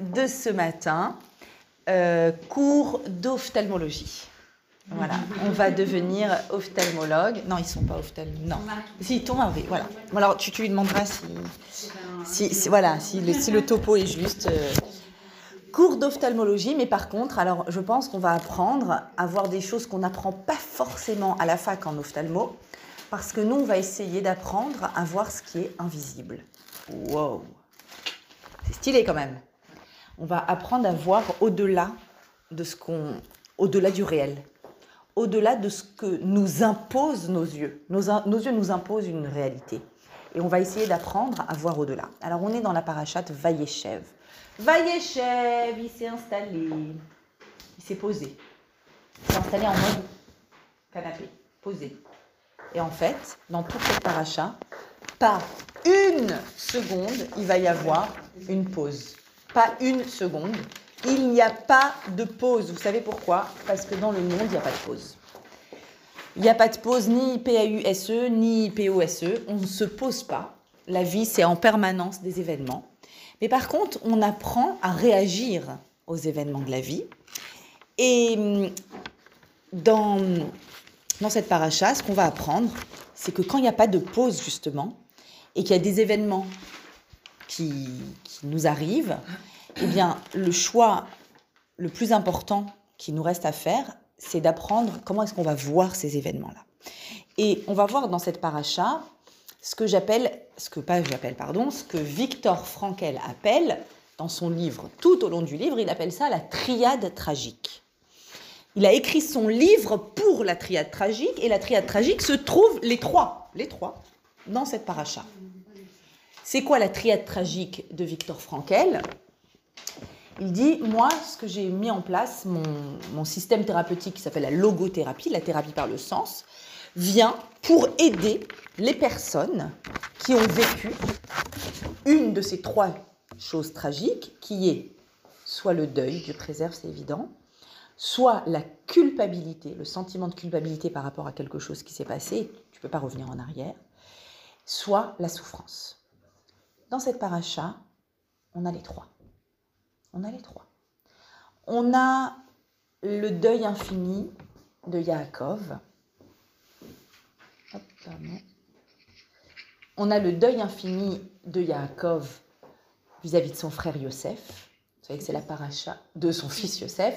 de ce matin, euh, cours d'ophtalmologie. Voilà, on va devenir ophtalmologue. Non, ils sont pas ophtalmologues. Non, si ton mari, voilà. Alors tu, tu lui demanderas si, si, voilà, si le, si le, topo est juste. Euh, cours d'ophtalmologie, mais par contre, alors je pense qu'on va apprendre à voir des choses qu'on n'apprend pas forcément à la fac en ophtalmo, parce que nous, on va essayer d'apprendre à voir ce qui est invisible. Wow, c'est stylé quand même on va apprendre à voir au-delà de ce qu'on, au-delà du réel, au-delà de ce que nous imposent nos yeux. Nos, yeux nous imposent une réalité. Et on va essayer d'apprendre à voir au-delà. Alors on est dans la parachate Vaïechev. Vaïechev, il s'est installé, il s'est posé. Il s'est installé en mode canapé, posé. Et en fait, dans toute cette paracha, pas une seconde, il va y avoir une pause pas une seconde. Il n'y a pas de pause. Vous savez pourquoi? Parce que dans le monde, il n'y a pas de pause. Il n'y a pas de pause ni PAUSE ni POSE. On ne se pose pas. La vie, c'est en permanence des événements. Mais par contre, on apprend à réagir aux événements de la vie. Et hum, dans, dans cette paracha, ce qu'on va apprendre, c'est que quand il n'y a pas de pause, justement, et qu'il y a des événements qui, nous arrive, eh bien, le choix le plus important qui nous reste à faire, c'est d'apprendre comment est-ce qu'on va voir ces événements-là. Et on va voir dans cette paracha ce que j'appelle, ce que pas j'appelle, pardon, ce que Victor Frankel appelle dans son livre, tout au long du livre, il appelle ça la triade tragique. Il a écrit son livre pour la triade tragique et la triade tragique se trouve les trois, les trois, dans cette paracha. C'est quoi la triade tragique de Victor Frankel Il dit, moi, ce que j'ai mis en place, mon, système thérapeutique qui s'appelle la logothérapie, la thérapie par le sens, vient pour aider les personnes qui ont vécu une de ces trois choses tragiques, qui est soit le deuil, Dieu préserve, c'est évident, soit la culpabilité, le sentiment de culpabilité par rapport à quelque chose qui s'est passé, tu ne peux pas revenir en arrière, soit la souffrance. Dans cette paracha, on a les trois. On a les trois. On a le deuil infini de Yaakov. on a le deuil infini de Yaakov vis-à-vis de son frère Yosef. Vous savez que c'est la paracha de son fils Yosef.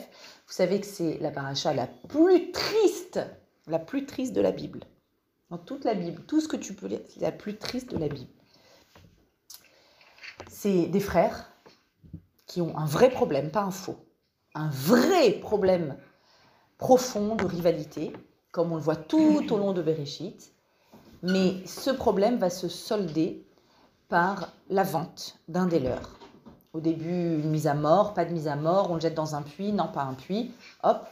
Vous savez que c'est la paracha la plus triste, la plus triste de la Bible. Dans toute la Bible, tout ce que tu peux lire, c'est la plus triste de la Bible c'est des frères qui ont un vrai problème, pas un faux, un vrai problème profond de rivalité, comme on le voit tout au long de Bereshit. Mais ce problème va se solder par la vente d'un des leurs. Au début, une mise à mort, pas de mise à mort, on le jette dans un puits, non pas un puits, hop,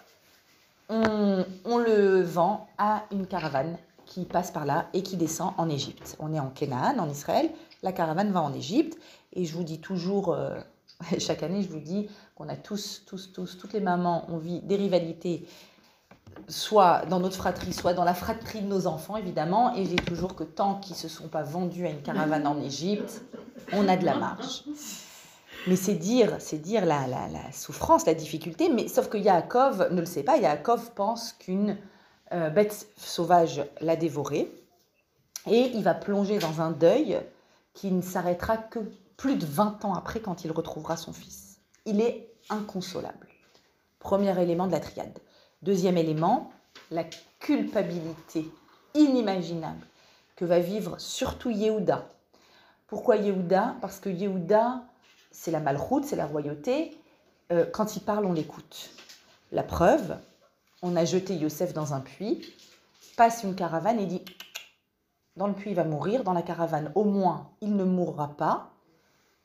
on, on le vend à une caravane qui passe par là et qui descend en Égypte. On est en Canaan, en Israël, la caravane va en Égypte et je vous dis toujours, euh, chaque année, je vous dis qu'on a tous, tous, tous, toutes les mamans, on vit des rivalités, soit dans notre fratrie, soit dans la fratrie de nos enfants, évidemment. Et dis toujours que tant qu'ils ne se sont pas vendus à une caravane en Égypte, on a de la marge. Mais c'est dire, c'est dire la, souffrance, la difficulté. Mais sauf que Yaakov ne le sait pas. Yaakov pense qu'une euh, bête sauvage l'a dévoré. Et il va plonger dans un deuil qui ne s'arrêtera que plus de 20 ans après quand il retrouvera son fils. Il est inconsolable. Premier élément de la triade. Deuxième élément, la culpabilité inimaginable que va vivre surtout Yehuda. Pourquoi Yehuda? Parce que Yehuda, c'est la malroute, c'est la royauté. Euh, quand il parle, on l'écoute. La preuve, on a jeté Yosef dans un puits, passe une caravane et dit Dans le puits, il va mourir, dans la caravane, au moins, il ne mourra pas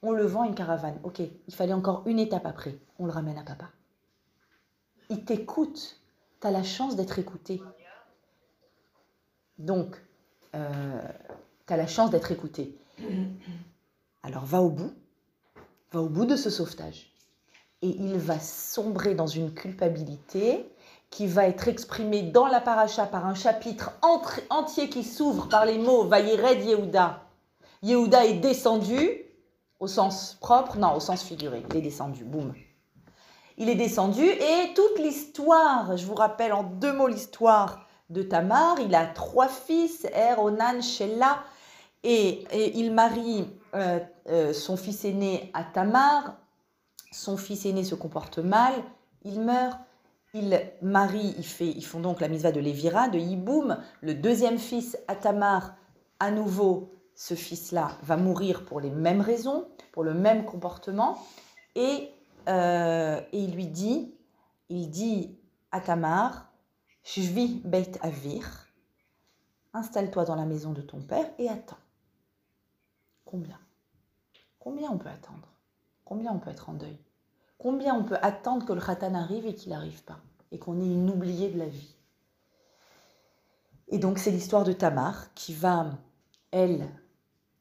on le vend une caravane. Ok, il fallait encore une étape après. On le ramène à papa. Il t'écoute. Tu as la chance d'être écouté. Donc, euh, tu as la chance d'être écouté. Alors va au bout. Va au bout de ce sauvetage. Et il va sombrer dans une culpabilité qui va être exprimée dans la paracha par un chapitre entier qui s'ouvre par les mots Vayered Yehuda. Yehuda est descendu Au sens propre Non, au sens figuré. Il est descendu, boum. Il est descendu et toute l'histoire, je vous rappelle en deux mots l'histoire de Tamar, il a trois fils, Er, Onan, Shelah, et, il marie euh, euh, son fils aîné à Tamar, son fils aîné se comporte mal, il meurt, il marie, fait, ils font donc la misva de Lévira, de Yiboum, le deuxième fils à Tamar, à nouveau, ce fils-là va mourir pour les mêmes raisons, pour le même comportement, et, euh, il lui dit, il dit à Tamar, Shvi Beit Avir, installe-toi dans la maison de ton père et attends. Combien? Combien on peut attendre? Combien on peut être en deuil? Combien on peut attendre que le khatan arrive et qu'il n'arrive pas Et qu'on ait une oubliée de la vie? Et donc c'est l'histoire de Tamar qui va, elle,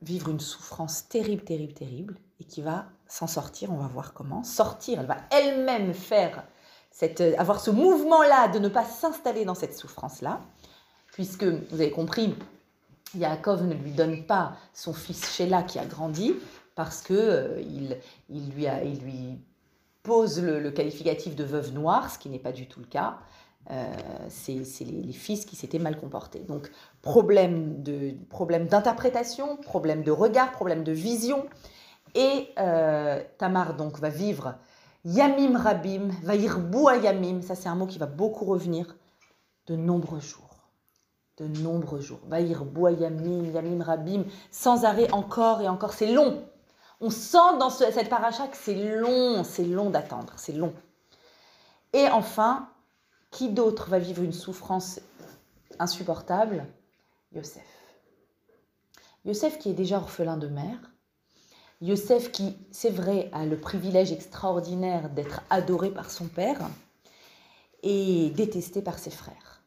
vivre une souffrance terrible, terrible, terrible, et qui va s'en sortir, on va voir comment. Sortir, elle va elle-même faire cette, avoir ce mouvement-là de ne pas s'installer dans cette souffrance-là, puisque, vous avez compris, Yaakov ne lui donne pas son fils Sheila qui a grandi, parce que euh, il, il, lui il lui pose le, qualificatif de veuve noire, ce qui n'est pas du tout le cas. Euh, c'est les, fils qui s'étaient mal comportés. Donc problème de problème d'interprétation, problème de regard, problème de vision. Et euh, Tamar donc va vivre Yamim Rabim, va à Yamim, ça c'est un mot qui va beaucoup revenir, de nombreux jours. De nombreux jours. Va à Yamim, Yamim Rabim, sans arrêt encore et encore. C'est long. On sent dans cette paracha que c'est long, c'est long d'attendre, c'est long. Et enfin, qui d'autre va vivre une souffrance insupportable? Yosef. Yosef qui est déjà orphelin de mère. Yosef qui, c'est vrai, a le privilège extraordinaire d'être adoré par son père et détesté par ses frères.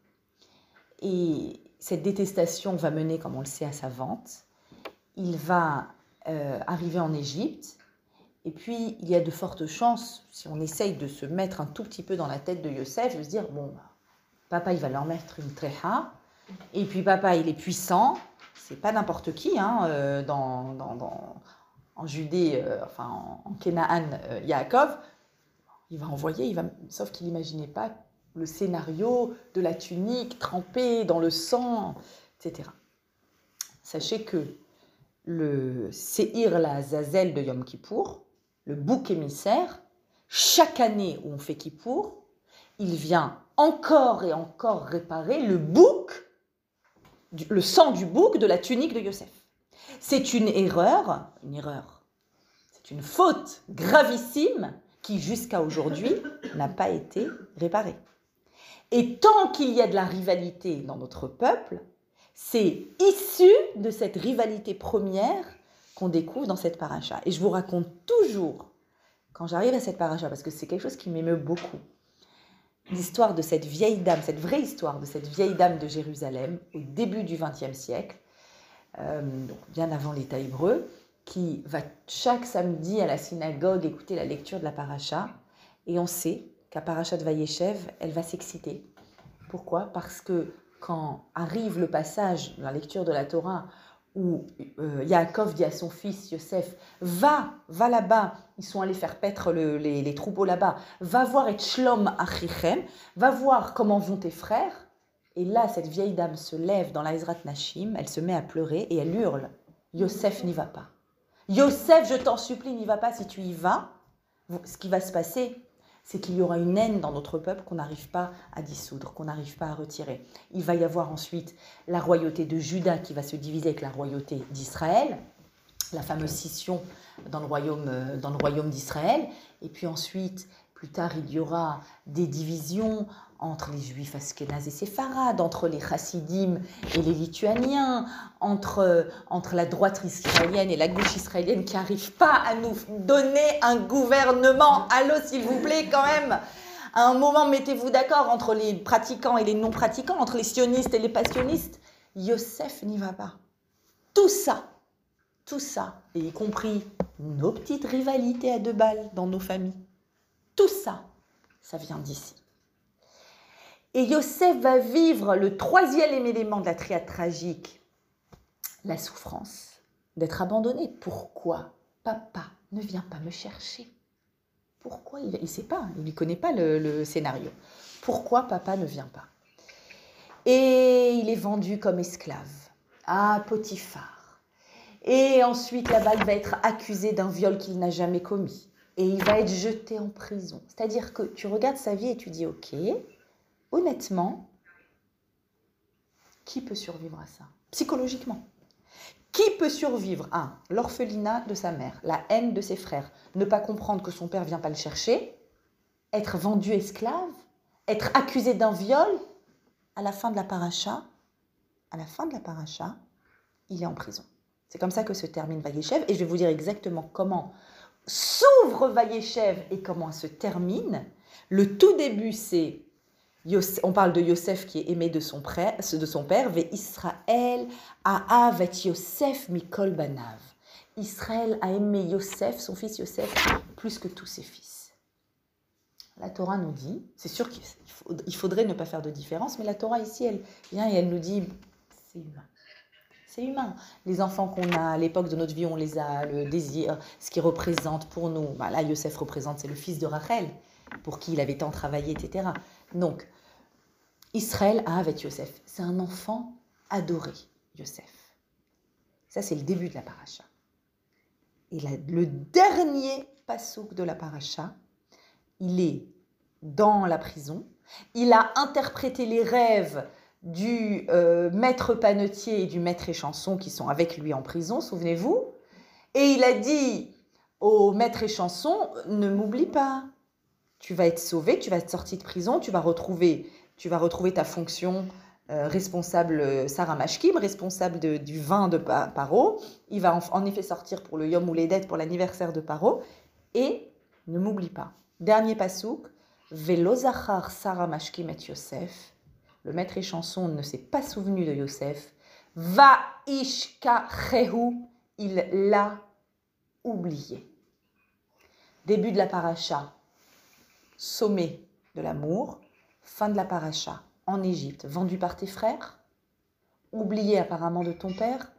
Et cette détestation va mener, comme on le sait, à sa vente. Il va euh, arriver en Égypte. Et puis, il y a de fortes chances, si on essaye de se mettre un tout petit peu dans la tête de Yosef, de se dire, bon, papa, il va leur mettre une tréha, et puis papa, il est puissant, c'est pas n'importe qui, hein, euh, dans, dans, en Judée, euh, enfin en, Kénaan, Yaakov, il va envoyer, il va, sauf qu'il n'imaginait pas le scénario de la tunique trempée dans le sang, etc. Sachez que le Seir la Zazel de Yom Kippour, le bouc émissaire, chaque année où on fait Kippour, il vient encore et encore réparer le bouc, le sang du bouc de la tunique de Yosef. C'est une erreur, une erreur, c'est une faute gravissime qui jusqu'à aujourd'hui n'a pas été réparée. Et tant qu'il y a de la rivalité dans notre peuple, c'est issu de cette rivalité première qu'on découvre dans cette paracha. Et je vous raconte toujours, quand j'arrive à cette paracha, parce que c'est quelque chose qui m'émeut beaucoup, l'histoire de cette vieille dame, cette vraie histoire de cette vieille dame de Jérusalem au début du XXe siècle, euh, donc bien avant l'État hébreu, qui va chaque samedi à la synagogue écouter la lecture de la paracha. Et on sait qu'à paracha de Vayeshev, elle va s'exciter. Pourquoi? Parce que quand arrive le passage, la lecture de la Torah, où euh, Yaakov dit à son fils Yosef, va, va là-bas, ils sont allés faire paître les, troupeaux là-bas, va voir et Shlom Achichem, va voir comment vont tes frères. Et là, cette vieille dame se lève dans l'Aizrat Nashim, elle se met à pleurer et elle hurle, Yosef n'y va pas. Yosef, je t'en supplie, n'y va pas, si tu y vas, ce qui va se passer, c'est qu'il y aura une haine dans notre peuple qu'on n'arrive pas à dissoudre, qu'on n'arrive pas à retirer. Il va y avoir ensuite la royauté de Juda qui va se diviser avec la royauté d'Israël, la fameuse scission dans le royaume, euh, dans le royaume d'Israël. Et puis ensuite, plus tard, il y aura des divisions entre les juifs askénazes et séfarades, entre les chassidim et les lituaniens, entre, entre la droite israélienne et la gauche israélienne qui n'arrivent pas à nous donner un gouvernement. Allô, s'il vous plaît, quand même à un moment, mettez-vous d'accord entre les pratiquants et les non-pratiquants, entre les sionistes et les passionnistes. Yosef n'y va pas. Tout ça, tout ça, et y compris nos petites rivalités à deux balles dans nos familles, tout ça, ça vient d'ici. Et Yosef va vivre le troisième élément de la triade tragique, la souffrance d'être abandonné. Pourquoi papa ne vient pas me chercher? Pourquoi Il ne sait pas, il ne connaît pas le, scénario. Pourquoi papa ne vient pas? Et il est vendu comme esclave à Potiphar. Et ensuite, la balle va être accusé d'un viol qu'il n'a jamais commis. Et il va être jeté en prison. C'est-à-dire que tu regardes sa vie et tu dis, ok, honnêtement, qui peut survivre à ça? Psychologiquement. Qui peut survivre à l'orphelinat de sa mère, la haine de ses frères, ne pas comprendre que son père vient pas le chercher, être vendu esclave, être accusé d'un viol? À la fin de la paracha, à la fin de la il est en prison. C'est comme ça que se termine Vayeshev et je vais vous dire exactement comment s'ouvre Vayeshev et comment se termine. Le tout début, c'est on parle de Yosef qui est aimé de son, père, de son père, Ve Israël a avet Yosef mikol banav. Israël a aimé Yosef, son fils Yosef, plus que tous ses fils. La Torah nous dit, c'est sûr qu'il faudrait ne pas faire de différence, mais la Torah ici, elle vient et elle nous dit, c'est humain. C'est humain. Les enfants qu'on a à l'époque de notre vie, on les a, le désir, ce qu'ils représentent pour nous. Bah là, Yosef représente, c'est le fils de Rachel, pour qui il avait tant travaillé, etc. Donc, Israël a avec Yosef. C'est un enfant adoré, Yosef. Ça, c'est le début de la paracha. Et le dernier passouk de la paracha, il est dans la prison. Il a interprété les rêves du euh, maître panetier et du maître échanson qui sont avec lui en prison, souvenez-vous. Et il a dit au maître échanson, ne m'oublie pas, tu vas être sauvé, tu vas être sorti de prison, tu vas retrouver tu vas retrouver ta fonction euh, responsable euh, Sarah Mashkim, responsable du vin de Paro. Il va en, effet sortir pour le Yom dettes pour l'anniversaire de Paro. Et ne m'oublie pas, dernier pasouk, Velozachar Sarah Mashkim et Yosef. Le maître et chanson ne s'est pas souvenu de Yosef. Va il l'a oublié. Début de la paracha, sommet de l'amour, Fin de la paracha. En Égypte, vendu par tes frères, oublié apparemment de ton père,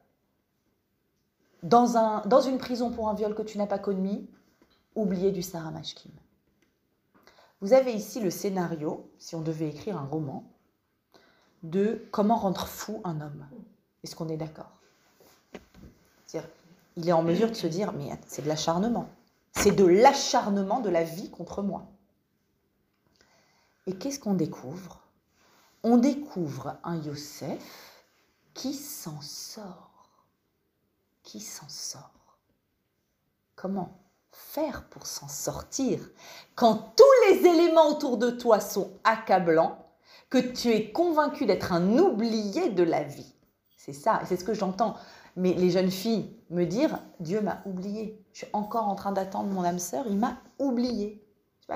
dans, un, une prison pour un viol que tu n'as pas commis, oublié du Sarah Mashkim. Vous avez ici le scénario, si on devait écrire un roman, de comment rendre fou un homme. Est-ce qu'on est d'accord? Il est en mesure de se dire, mais c'est de l'acharnement. C'est de l'acharnement de la vie contre moi. Et qu'est-ce qu'on découvre? On découvre un Yosef qui s'en sort. Qui s'en sort. Comment faire pour s'en sortir quand tous les éléments autour de toi sont accablants, que tu es convaincu d'être un oublié de la vie? C'est ça, c'est ce que j'entends. Mais les jeunes filles me dire Dieu m'a oublié. Je suis encore en train d'attendre mon âme sœur, il m'a oublié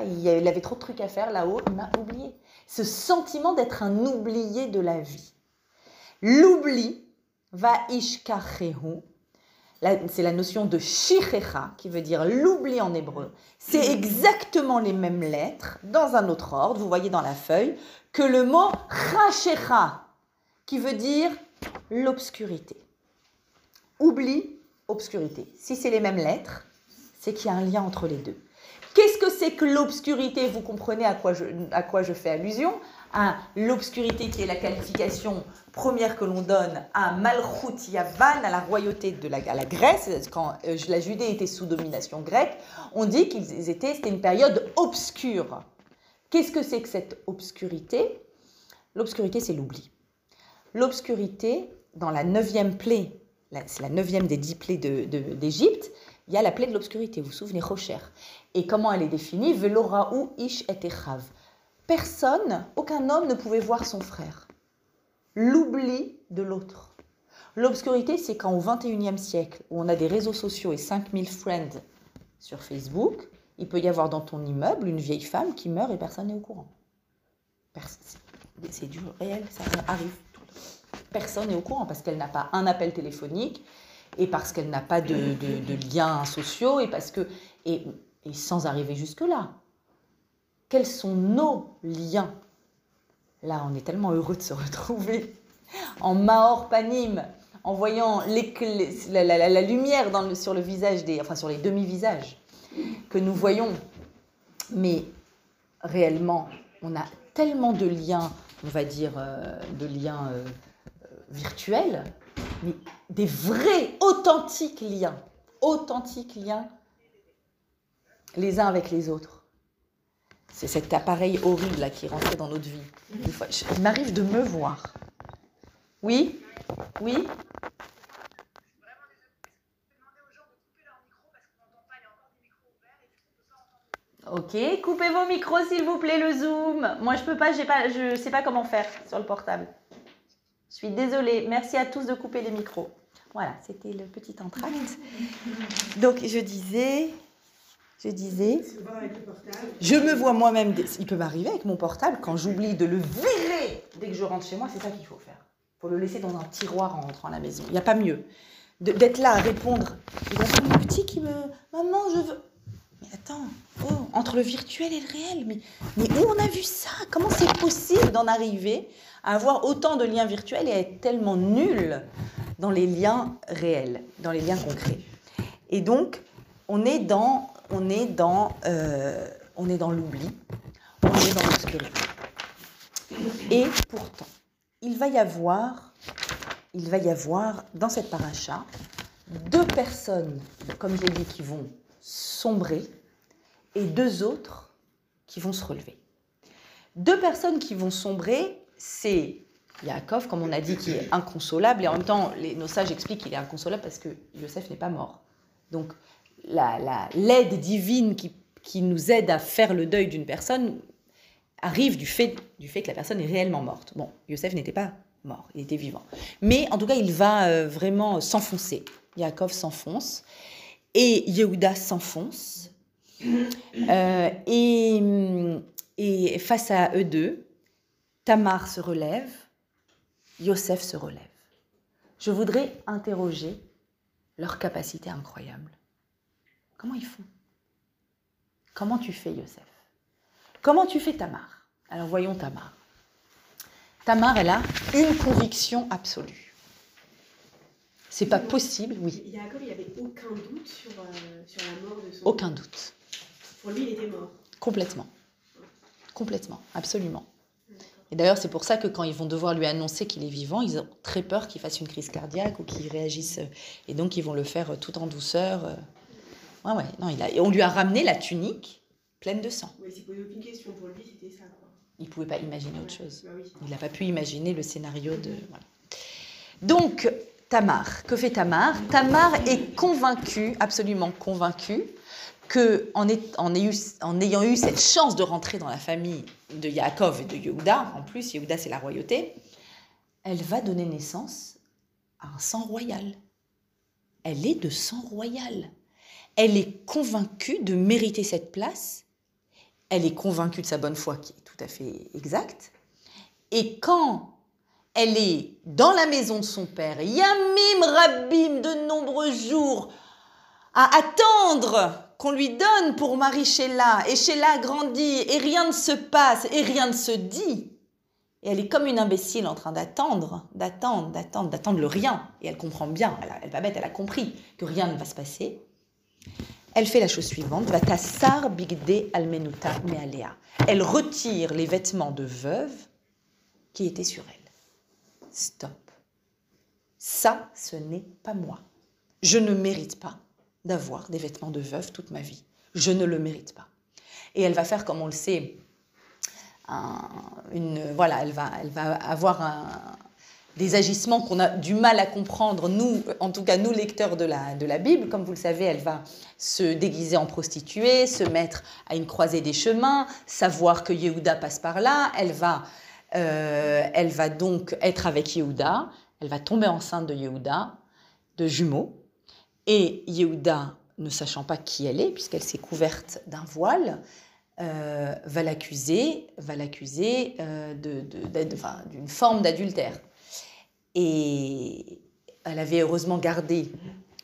il avait trop de trucs à faire là-haut, il m'a oublié. Ce sentiment d'être un oublié de la vie. L'oubli, va ishkachehu, c'est la notion de shichecha, qui veut dire l'oubli en hébreu. C'est exactement les mêmes lettres, dans un autre ordre, vous voyez dans la feuille, que le mot rachecha, qui veut dire l'obscurité. Oubli, obscurité. Si c'est les mêmes lettres, c'est qu'il y a un lien entre les deux. Qu'est-ce que c'est que l'obscurité? Vous comprenez à quoi je, fais allusion? À l'obscurité qui est la qualification première que l'on donne à Malchut Yavan, à la royauté de la, à la Grèce, quand euh, la Judée était sous domination grecque, on dit qu'ils étaient, c'était une période obscure. Qu'est-ce que c'est que cette obscurité? L'obscurité, c'est l'oubli. L'obscurité, dans la neuvième plaie, c'est la neuvième des dix plaies d'Égypte, il y a la plaie de l'obscurité, vous vous souvenez, Rocher. Et comment elle est définie Veloraou ish et Personne, aucun homme ne pouvait voir son frère. L'oubli de l'autre. L'obscurité, c'est quand au 21e siècle, où on a des réseaux sociaux et 5000 friends sur Facebook, il peut y avoir dans ton immeuble une vieille femme qui meurt et personne n'est au courant. C'est du réel, ça arrive. Personne n'est au courant parce qu'elle n'a pas un appel téléphonique, et parce qu'elle n'a pas de, liens sociaux, et parce que. Et, sans arriver jusque-là, quels sont nos liens? Là, on est tellement heureux de se retrouver en Mahor Panim, en voyant la, lumière sur le visage des, enfin sur les demi-visages que nous voyons. Mais réellement, on a tellement de liens, on va dire, euh, de liens euh, euh, virtuels, mais des vrais, authentiques liens, authentiques liens les uns avec les autres. C'est cet appareil horrible qui est rentré dans notre vie. il m'arrive de me voir. Oui? Oui? Ok, coupez vos micros s'il vous plaît, le zoom. Moi je peux pas, pas, je sais pas comment faire sur le portable. Je suis désolée. Merci à tous de couper les micros. Voilà, c'était le petit entracte. Donc je disais, je disais, je me vois moi-même. Il peut m'arriver avec mon portable quand j'oublie de le virer dès que je rentre chez moi. C'est ça qu'il faut faire. Il faut le laisser dans un tiroir en rentrant à la maison. Il n'y a pas mieux d'être là à répondre. Il y a mon petit qui me, maman, je veux. Mais attends, oh, entre le virtuel et le réel, mais, mais où on a vu ça? Comment c'est possible d'en arriver à avoir autant de liens virtuels et à être tellement nul? Dans les liens réels, dans les liens concrets Et donc, on est dans, on est dans, euh, on est dans l'oubli, on est dans l'obscurité. Et pourtant, il va y avoir, il va y avoir dans cette paracha deux personnes, comme j'ai dit, qui vont sombrer et deux autres qui vont se relever. Deux personnes qui vont sombrer, c'est Yaakov, comme on a dit, qui est inconsolable, et en même temps, les, nos sages expliquent qu'il est inconsolable parce que Yosef n'est pas mort. Donc, l'aide divine qui, qui, nous aide à faire le deuil d'une personne arrive du fait, du fait que la personne est réellement morte. Bon, Yosef n'était pas mort, il était vivant. Mais en tout cas, il va euh, vraiment s'enfoncer. Yaakov s'enfonce et Yehuda s'enfonce. Euh, et, et, face à eux deux, Tamar se relève, Yosef se relève. Je voudrais interroger leur capacité incroyable. Comment ils font? Comment tu fais, Yosef? Comment tu fais Tamar? Alors voyons Tamar. Tamar, elle a une conviction absolue. C'est pas possible, oui. Jacob, il n'y avait aucun doute sur, euh, sur, la mort de son Aucun doute. Pour lui, il était mort. Complètement. Complètement, absolument. Et d'ailleurs, c'est pour ça que quand ils vont devoir lui annoncer qu'il est vivant, ils ont très peur qu'il fasse une crise cardiaque ou qu'il réagisse. Et donc, ils vont le faire tout en douceur. Ouais, ouais. Non, il a... on lui a ramené la tunique pleine de sang. Oui, s'il posait aucune question pour lui, c'était ça. Quoi. Il ne pouvait pas imaginer autre chose. Bah il n'a pas pu imaginer le scénario de. Voilà. Donc, Tamar. Que fait Tamar? Tamar est convaincue, absolument convaincue, que en, ayant eu cette chance de rentrer dans la famille de Yaakov et de Yehuda, en plus Yehuda c'est la royauté, elle va donner naissance à un sang royal. Elle est de sang royal. Elle est convaincue de mériter cette place. Elle est convaincue de sa bonne foi, qui est tout à fait exacte. Et quand elle est dans la maison de son père, Yamim Rabim, de nombreux jours, à attendre qu'on lui donne pour Marie Sheila, et Sheila grandit, et rien ne se passe, et rien ne se dit. Et elle est comme une imbécile en train d'attendre, d'attendre, d'attendre, d'attendre le rien. Et elle comprend bien, elle, va bête, elle a compris que rien ne va se passer. Elle fait la chose suivante, Vatasar bigde almenuta mealea. Elle retire les vêtements de veuve qui étaient sur elle stop. Ça, ce n'est pas moi. Je ne mérite pas d'avoir des vêtements de veuve toute ma vie. Je ne le mérite pas. Et elle va faire, comme on le sait, une, voilà, elle va, elle va avoir des agissements qu'on a du mal à comprendre, nous, en tout cas nous lecteurs de la, de la Bible. Comme vous le savez, elle va se déguiser en prostituée, se mettre à une croisée des chemins, savoir que Yehuda passe par là. Elle va euh, elle va donc être avec Yehuda, elle va tomber enceinte de Yehuda, de jumeaux, et Yehuda, ne sachant pas qui elle est, puisqu'elle s'est couverte d'un voile, euh, va l'accuser, va l'accuser euh, d'une forme d'adultère. Et elle avait heureusement gardé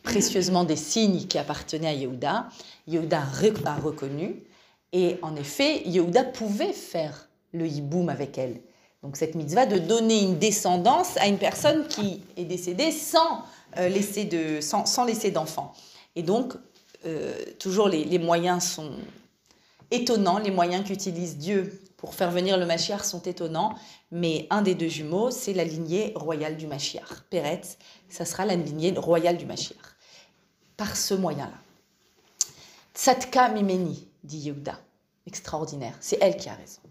précieusement des signes qui appartenaient à Yehuda. Yehuda a reconnu, et en effet, Yehuda pouvait faire le hiboum avec elle Donc cette mitzvah de donner une descendance à une personne qui est décédée sans euh, laisser de, sans, sans laisser d'enfant. Et donc euh, toujours les, les, moyens sont étonnants, les moyens qu'utilise Dieu pour faire venir le Mashiach sont étonnants, mais un des deux jumeaux, c'est la lignée royale du Mashiach. Peretz, ça sera la lignée royale du Mashiach. Par ce moyen-là. Tzadka Mimeni, dit Yehuda. Extraordinaire. C'est elle qui a raison.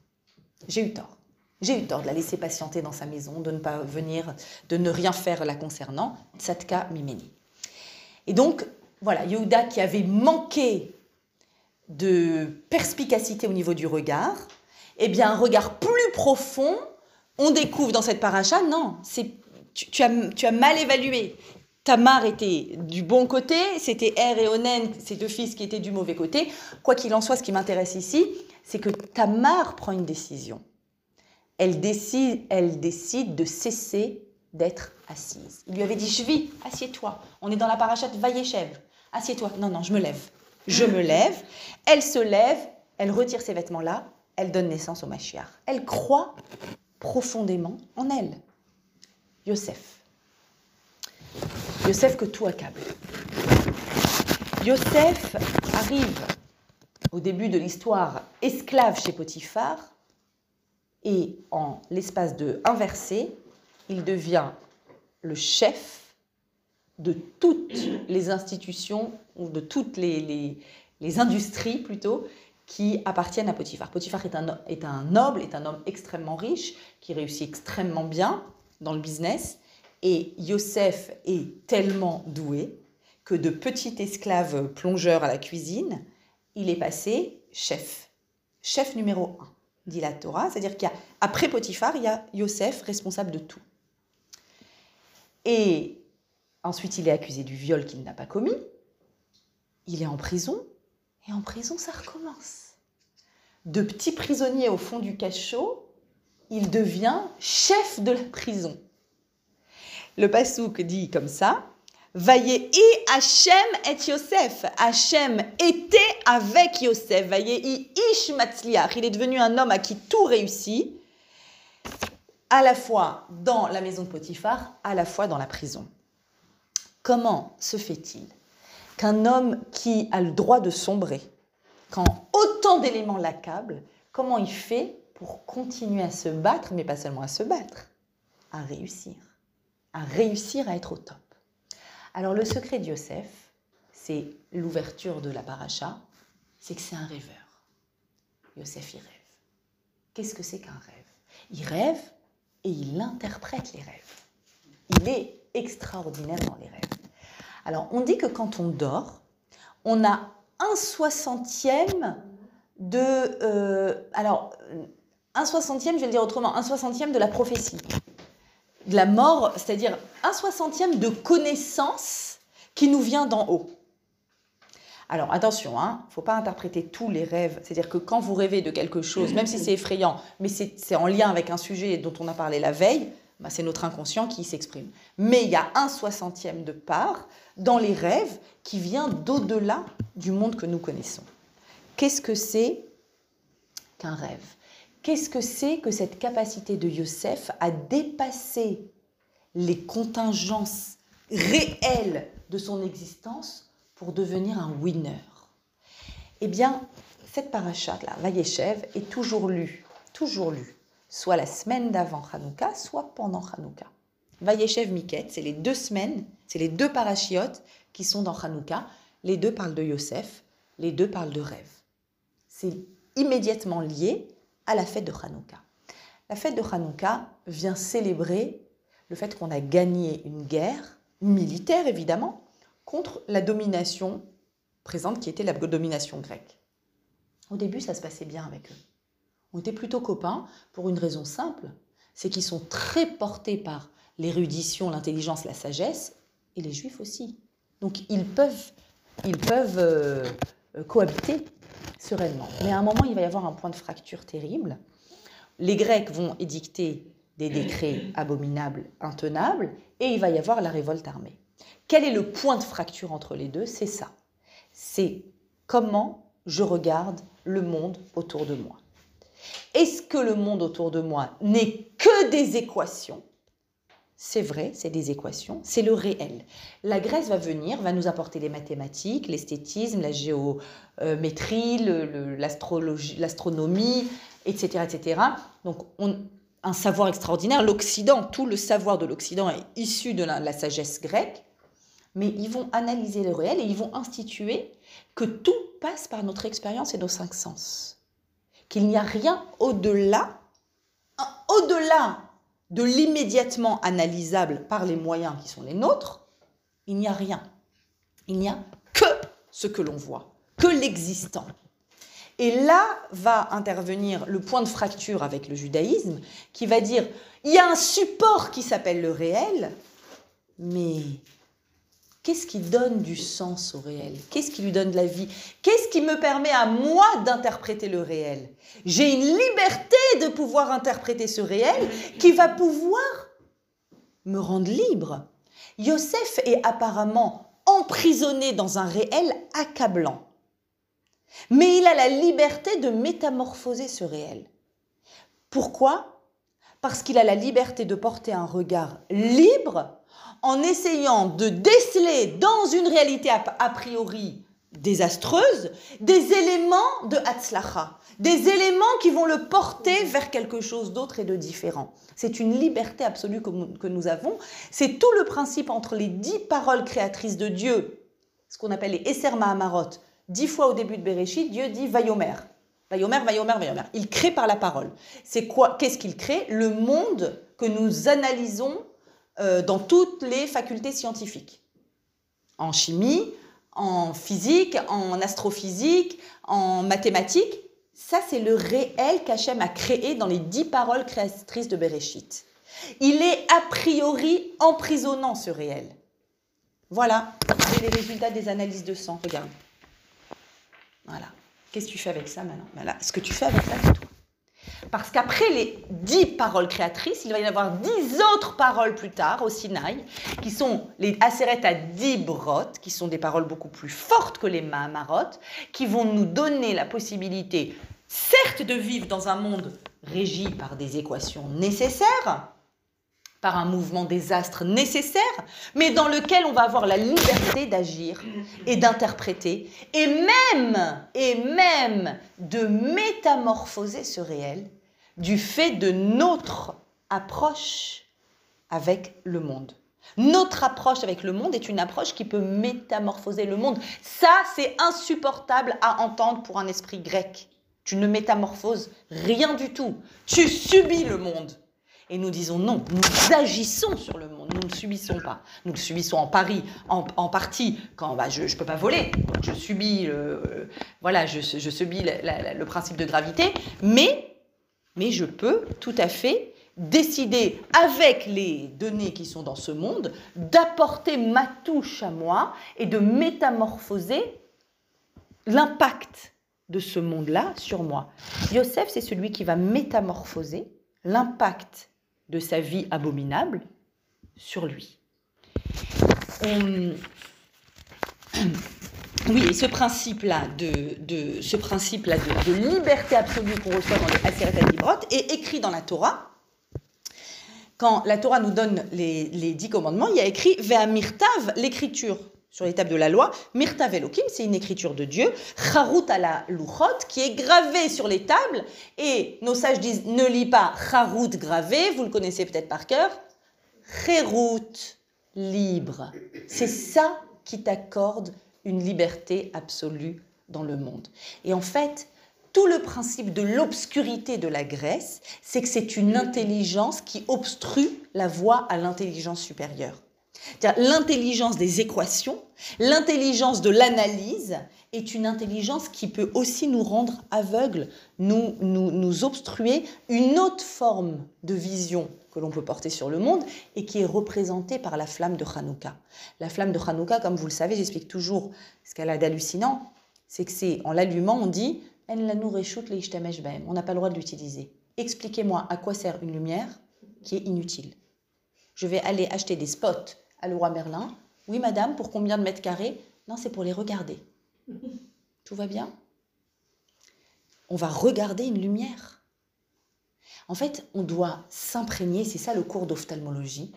J'ai eu tort. J'ai eu tort de la laisser patienter dans sa maison, de ne pas venir, de ne rien faire la concernant. Tzadka Mimeni. Et donc, voilà, Yehuda qui avait manqué de perspicacité au niveau du regard, eh bien, un regard plus profond, on découvre dans cette paracha, non, c'est tu, as, tu as mal évalué. Tamar était du bon côté, c'était Er et Onen, ces deux fils qui étaient du mauvais côté. Quoi qu'il en soit, ce qui m'intéresse ici, c'est que Tamar prend une décision. Elle décide, elle décide de cesser d'être assise. Il lui avait dit, je vis, assieds-toi. On est dans la parachute Vaïechev. Assieds-toi. Non, non, je me lève. Je me lève. Elle se lève, elle retire ses vêtements-là, elle donne naissance au Mashiach. Elle croit profondément en elle. Yosef. Yosef que tout accable. Yosef arrive au début de l'histoire esclave chez Potiphar et en l'espace de inversé, il devient le chef de toutes les institutions ou de toutes les, les, les, industries plutôt qui appartiennent à Potiphar. Potiphar est un, est un noble, est un homme extrêmement riche, qui réussit extrêmement bien dans le business et Yosef est tellement doué que de petit esclave plongeur à la cuisine, il est passé chef. Chef numéro un, dit la Torah. C'est-à-dire qu'après Potiphar, il y a Yosef responsable de tout. Et ensuite, il est accusé du viol qu'il n'a pas commis. Il est en prison. Et en prison, ça recommence. De petit prisonnier au fond du cachot, il devient chef de la prison. Le pasouk dit comme ça i Hachem et Yosef. Hachem était avec Yosef. i Ish Matzliach. Il est devenu un homme à qui tout réussit, à la fois dans la maison de Potiphar, à la fois dans la prison. Comment se fait-il qu'un homme qui a le droit de sombrer, quand autant d'éléments l'accablent, comment il fait pour continuer à se battre, mais pas seulement à se battre, à réussir à réussir à être au top? Alors le secret de Yosef, c'est l'ouverture de la paracha, c'est que c'est un rêveur. Yosef, il rêve. Qu'est-ce que c'est qu'un rêve? Il rêve et il interprète les rêves. Il est extraordinaire dans les rêves. Alors on dit que quand on dort, on a un soixantième de... Euh, alors, un soixantième, je vais le dire autrement, un soixantième de la prophétie de la mort, c'est-à-dire un soixantième de connaissance qui nous vient d'en haut. Alors attention, il hein, ne faut pas interpréter tous les rêves. C'est-à-dire que quand vous rêvez de quelque chose, même si c'est effrayant, mais c'est en lien avec un sujet dont on a parlé la veille, bah, c'est notre inconscient qui s'exprime. Mais il y a un soixantième de part dans les rêves qui vient d'au-delà du monde que nous connaissons. Qu'est-ce que c'est qu'un rêve? Qu'est-ce que c'est que cette capacité de Yosef à dépasser les contingences réelles de son existence pour devenir un winner? Eh bien, cette parachat-là, Vayeshev, est toujours lue, toujours lue, soit la semaine d'avant Hanouka, soit pendant Hanouka. Vayeshev Miket, c'est les deux semaines, c'est les deux parachiotes qui sont dans Hanouka. Les deux parlent de Yosef, les deux parlent de rêve. C'est immédiatement lié à la fête de Hanouka. La fête de Hanouka vient célébrer le fait qu'on a gagné une guerre militaire, évidemment, contre la domination présente qui était la domination grecque. Au début, ça se passait bien avec eux. On était plutôt copains pour une raison simple, c'est qu'ils sont très portés par l'érudition, l'intelligence, la sagesse, et les juifs aussi. Donc ils peuvent, ils peuvent euh, cohabiter sereinement. Mais à un moment, il va y avoir un point de fracture terrible. Les Grecs vont édicter des décrets abominables, intenables, et il va y avoir la révolte armée. Quel est le point de fracture entre les deux? C'est ça. C'est comment je regarde le monde autour de moi. Est-ce que le monde autour de moi n'est que des équations? C'est vrai, c'est des équations, c'est le réel. La Grèce va venir, va nous apporter les mathématiques, l'esthétisme, la géométrie, l'astronomie, etc., etc. Donc, un savoir extraordinaire. L'Occident, tout le savoir de l'Occident est issu de la, sagesse grecque. Mais ils vont analyser le réel et ils vont instituer que tout passe par notre expérience et nos cinq sens. Qu'il n'y a rien au-delà, au-delà de l'immédiatement analysable par les moyens qui sont les nôtres, il n'y a rien. Il n'y a que ce que l'on voit, que l'existant. Et là va intervenir le point de fracture avec le judaïsme qui va dire, il y a un support qui s'appelle le réel, mais Qu'est-ce qui donne du sens au réel? Qu'est-ce qui lui donne de la vie? Qu'est-ce qui me permet à moi d'interpréter le réel? J'ai une liberté de pouvoir interpréter ce réel qui va pouvoir me rendre libre. Yosef est apparemment emprisonné dans un réel accablant. Mais il a la liberté de métamorphoser ce réel. Pourquoi? Parce qu'il a la liberté de porter un regard libre en essayant de déceler dans une réalité a priori désastreuse des éléments de Hatzlacha, des éléments qui vont le porter vers quelque chose d'autre et de différent. C'est une liberté absolue que nous avons. C'est tout le principe entre les dix paroles créatrices de Dieu, ce qu'on appelle les Esser Mahamarot. Dix fois au début de Bereshit, Dieu dit Vayomer. Vayomer, Vayomer, Vayomer. Il crée par la parole. C'est quoi Qu'est-ce qu'il crée? Le monde que nous analysons euh, dans toutes les facultés scientifiques. En chimie, en physique, en astrophysique, en mathématiques. Ça, c'est le réel qu'Hachem a créé dans les dix paroles créatrices de Bereshit. Il est a priori emprisonnant ce réel. Voilà, c'est les résultats des analyses de sang. Regarde. Voilà. Qu'est-ce que tu fais avec ça maintenant? Voilà. Ce que tu fais avec ça, c'est toi. Parce qu'après les dix paroles créatrices, il va y en avoir dix autres paroles plus tard au Sinaï, qui sont les Aseret à Dibrot, qui sont des paroles beaucoup plus fortes que les Mahamarot, qui vont nous donner la possibilité, certes, de vivre dans un monde régi par des équations nécessaires, par un mouvement des astres nécessaire, mais dans lequel on va avoir la liberté d'agir et d'interpréter, et même, et même de métamorphoser ce réel du fait de notre approche avec le monde. Notre approche avec le monde est une approche qui peut métamorphoser le monde. Ça, c'est insupportable à entendre pour un esprit grec. Tu ne métamorphoses rien du tout. Tu subis le monde. Et nous disons non, nous agissons sur le monde, nous ne subissons pas. Nous le subissons en Paris, en, partie, quand bah, je ne peux pas voler, je subis, euh, voilà, je, subis le principe de gravité, mais, mais je peux tout à fait décider, avec les données qui sont dans ce monde, d'apporter ma touche à moi et de métamorphoser l'impact de ce monde-là sur moi. Yosef, c'est celui qui va métamorphoser l'impact de sa vie abominable sur lui. Oui, et ce principe-là de, liberté absolue qu'on reçoit dans le Aseret Adibrot est écrit dans la Torah. Quand la Torah nous donne les, dix commandements, il y a écrit Ve'amirtav, l'écriture sur les tables de la loi. Mirta Velokim, c'est une écriture de Dieu. Charut à la Luchot, qui est gravée sur les tables. Et nos sages disent ne lis pas Charut gravé, vous le connaissez peut-être par cœur. Cherut, libre. C'est ça qui t'accorde une liberté absolue dans le monde. Et en fait, tout le principe de l'obscurité de la Grèce, c'est que c'est une intelligence qui obstrue la voie à l'intelligence supérieure. L'intelligence des équations, l'intelligence de l'analyse est une intelligence qui peut aussi nous rendre aveugles, nous, nous, nous obstruer une autre forme de vision que l'on peut porter sur le monde et qui est représentée par la flamme de Hanouka. La flamme de Hanouka, comme vous le savez, j'explique toujours ce qu'elle a d'hallucinant, c'est que c'est en l'allumant, on dit on n'a pas le droit de l'utiliser. Expliquez-moi à quoi sert une lumière qui est inutile. Je vais aller acheter des spots à roi Merlin. Oui, madame, pour combien de mètres carrés? Non, c'est pour les regarder. Tout va bien? On va regarder une lumière. En fait, on doit s'imprégner, c'est ça le cours d'ophtalmologie,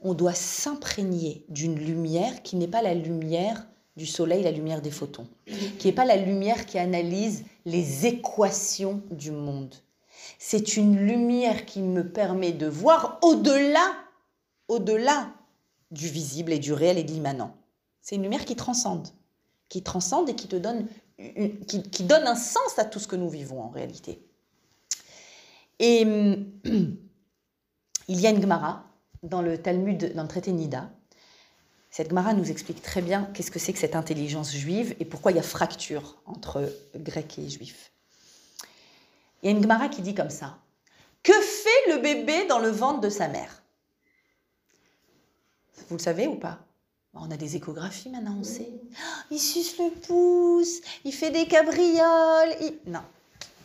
on doit s'imprégner d'une lumière qui n'est pas la lumière du soleil, la lumière des photons, qui n'est pas la lumière qui analyse les équations du monde. C'est une lumière qui me permet de voir au-delà, au-delà du visible et du réel et de l'immanent. C'est une lumière qui transcende, qui transcende et qui te donne, qui, qui donne un sens à tout ce que nous vivons en réalité. Et il y a une Gemara dans le Talmud, dans le traité Nida. Cette Gemara nous explique très bien qu'est-ce que c'est que cette intelligence juive et pourquoi il y a fracture entre grecs et juifs. Il y a une Gemara qui dit comme ça Que fait le bébé dans le ventre de sa mère? Vous le savez ou pas? On a des échographies maintenant, on sait. Il suce le pouce, il fait des cabrioles. Non.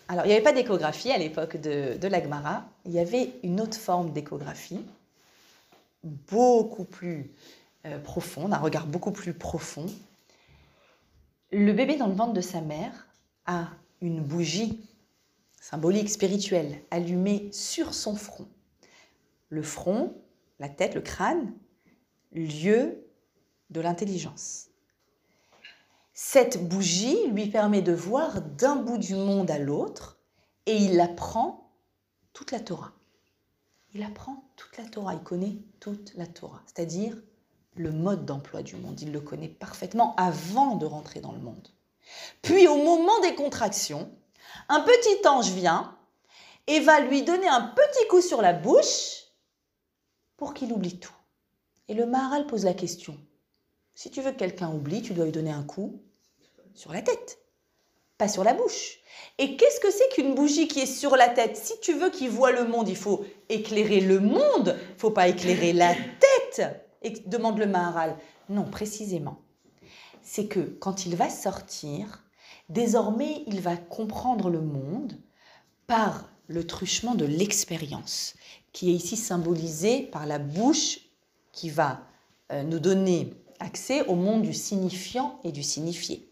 Alors, il n'y avait pas d'échographie à l'époque de, de la Gemara. Il y avait une autre forme d'échographie beaucoup plus euh, profonde, un regard beaucoup plus profond. Le bébé dans le ventre de sa mère a une bougie symbolique, spirituelle, allumée sur son front. Le front, la tête, le crâne, lieu de l'intelligence. Cette bougie lui permet de voir d'un bout du monde à l'autre et il apprend toute la Torah il apprend toute la Torah, il connaît toute la Torah, c'est-à-dire le mode d'emploi du monde. Il le connaît parfaitement avant de rentrer dans le monde. Puis au moment des contractions, un petit ange vient et va lui donner un petit coup sur la bouche pour qu'il oublie tout. Et le Maharal pose la question. Si tu veux que quelqu'un oublie, tu dois lui donner un coup sur la tête, pas sur la bouche. Et qu'est-ce que c'est qu'une bougie qui est sur la tête? Si tu veux qu'il voit le monde, il faut éclairer le monde, il faut pas éclairer la tête. Et demande le Maharal. Non, précisément. C'est que quand il va sortir, désormais, il va comprendre le monde par le truchement de l'expérience, qui est ici symbolisé par la bouche qui va euh, nous donner accès au monde du signifiant et du signifié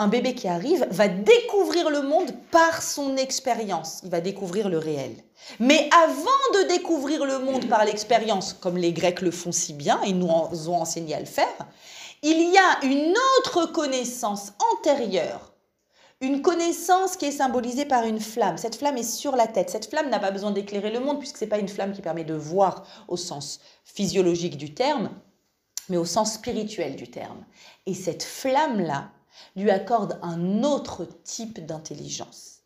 un bébé qui arrive va découvrir le monde par son expérience. Il va découvrir le réel. Mais avant de découvrir le monde par l'expérience, comme les Grecs le font si bien et nous ont enseigné à le faire, il y a une autre connaissance antérieure. Une connaissance qui est symbolisée par une flamme. Cette flamme est sur la tête. Cette flamme n'a pas besoin d'éclairer le monde puisque ce n'est pas une flamme qui permet de voir au sens physiologique du terme, mais au sens spirituel du terme. Et cette flamme-là, lui accorde un autre type d'intelligence.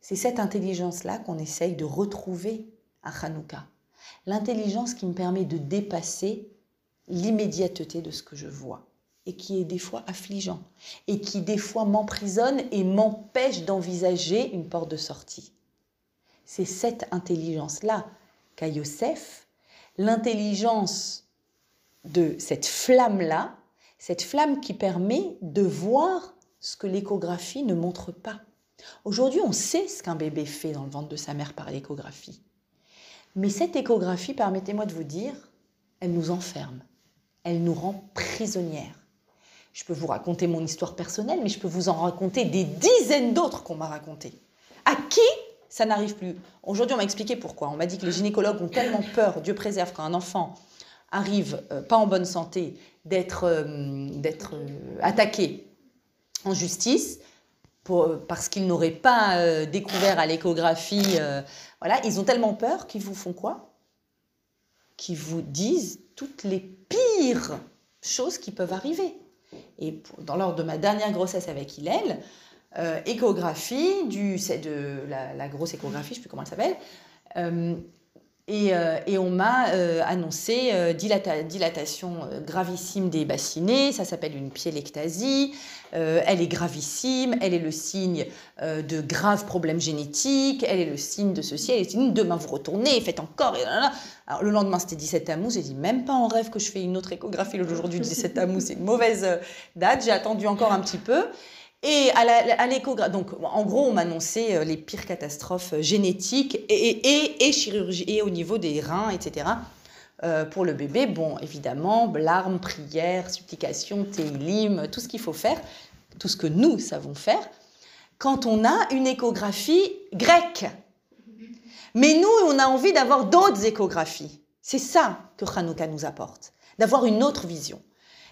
C'est cette intelligence-là qu'on essaye de retrouver à Hanouka. L'intelligence qui me permet de dépasser l'immédiateté de ce que je vois et qui est des fois affligeant et qui des fois m'emprisonne et m'empêche d'envisager une porte de sortie. C'est cette intelligence-là qu'a Yosef, l'intelligence de cette flamme-là cette flamme qui permet de voir ce que l'échographie ne montre pas. Aujourd'hui, on sait ce qu'un bébé fait dans le ventre de sa mère par l'échographie. Mais cette échographie, permettez-moi de vous dire, elle nous enferme, elle nous rend prisonnières. Je peux vous raconter mon histoire personnelle, mais je peux vous en raconter des dizaines d'autres qu'on m'a racontées. À qui ça n'arrive plus? Aujourd'hui, on m'a expliqué pourquoi. On m'a dit que les gynécologues ont tellement peur, Dieu préserve, quand un enfant arrive euh, pas en bonne santé d'être euh, euh, attaqué en justice parce qu'ils n'auraient pas découvert à l'échographie. voilà, ils ont tellement peur qu'ils vous font quoi? Qu'ils vous disent toutes les pires choses qui peuvent arriver. Et dans l'ordre de ma dernière grossesse avec Hillel, échographie, du, de la, la, grosse échographie, je ne sais plus comment elle s'appelle, euh, et, on m'a euh, annoncé euh, dilatation gravissime des bassinets, ça s'appelle une piélectasie, elle est gravissime, elle est le signe de graves problèmes génétiques, elle est le signe de ceci, elle est le signe demain vous retournez, faites encore. Le lendemain c'était 17 amoût, j'ai dit même pas en rêve que je fais une autre échographie. Aujourd'hui 17 amoût, c'est une mauvaise date, j'ai attendu encore un petit peu. Et à l'échographie, donc en gros, on m'annonçait euh, les pires catastrophes euh, génétiques et, et, chirurgie, et au niveau des reins, etc. Euh, pour le bébé, bon, évidemment, larmes, prières, supplications, télim, tout ce qu'il faut faire, tout ce que nous savons faire, quand on a une échographie grecque. Mais nous, on a envie d'avoir d'autres échographies. C'est ça que Hanouka nous apporte, d'avoir une autre vision.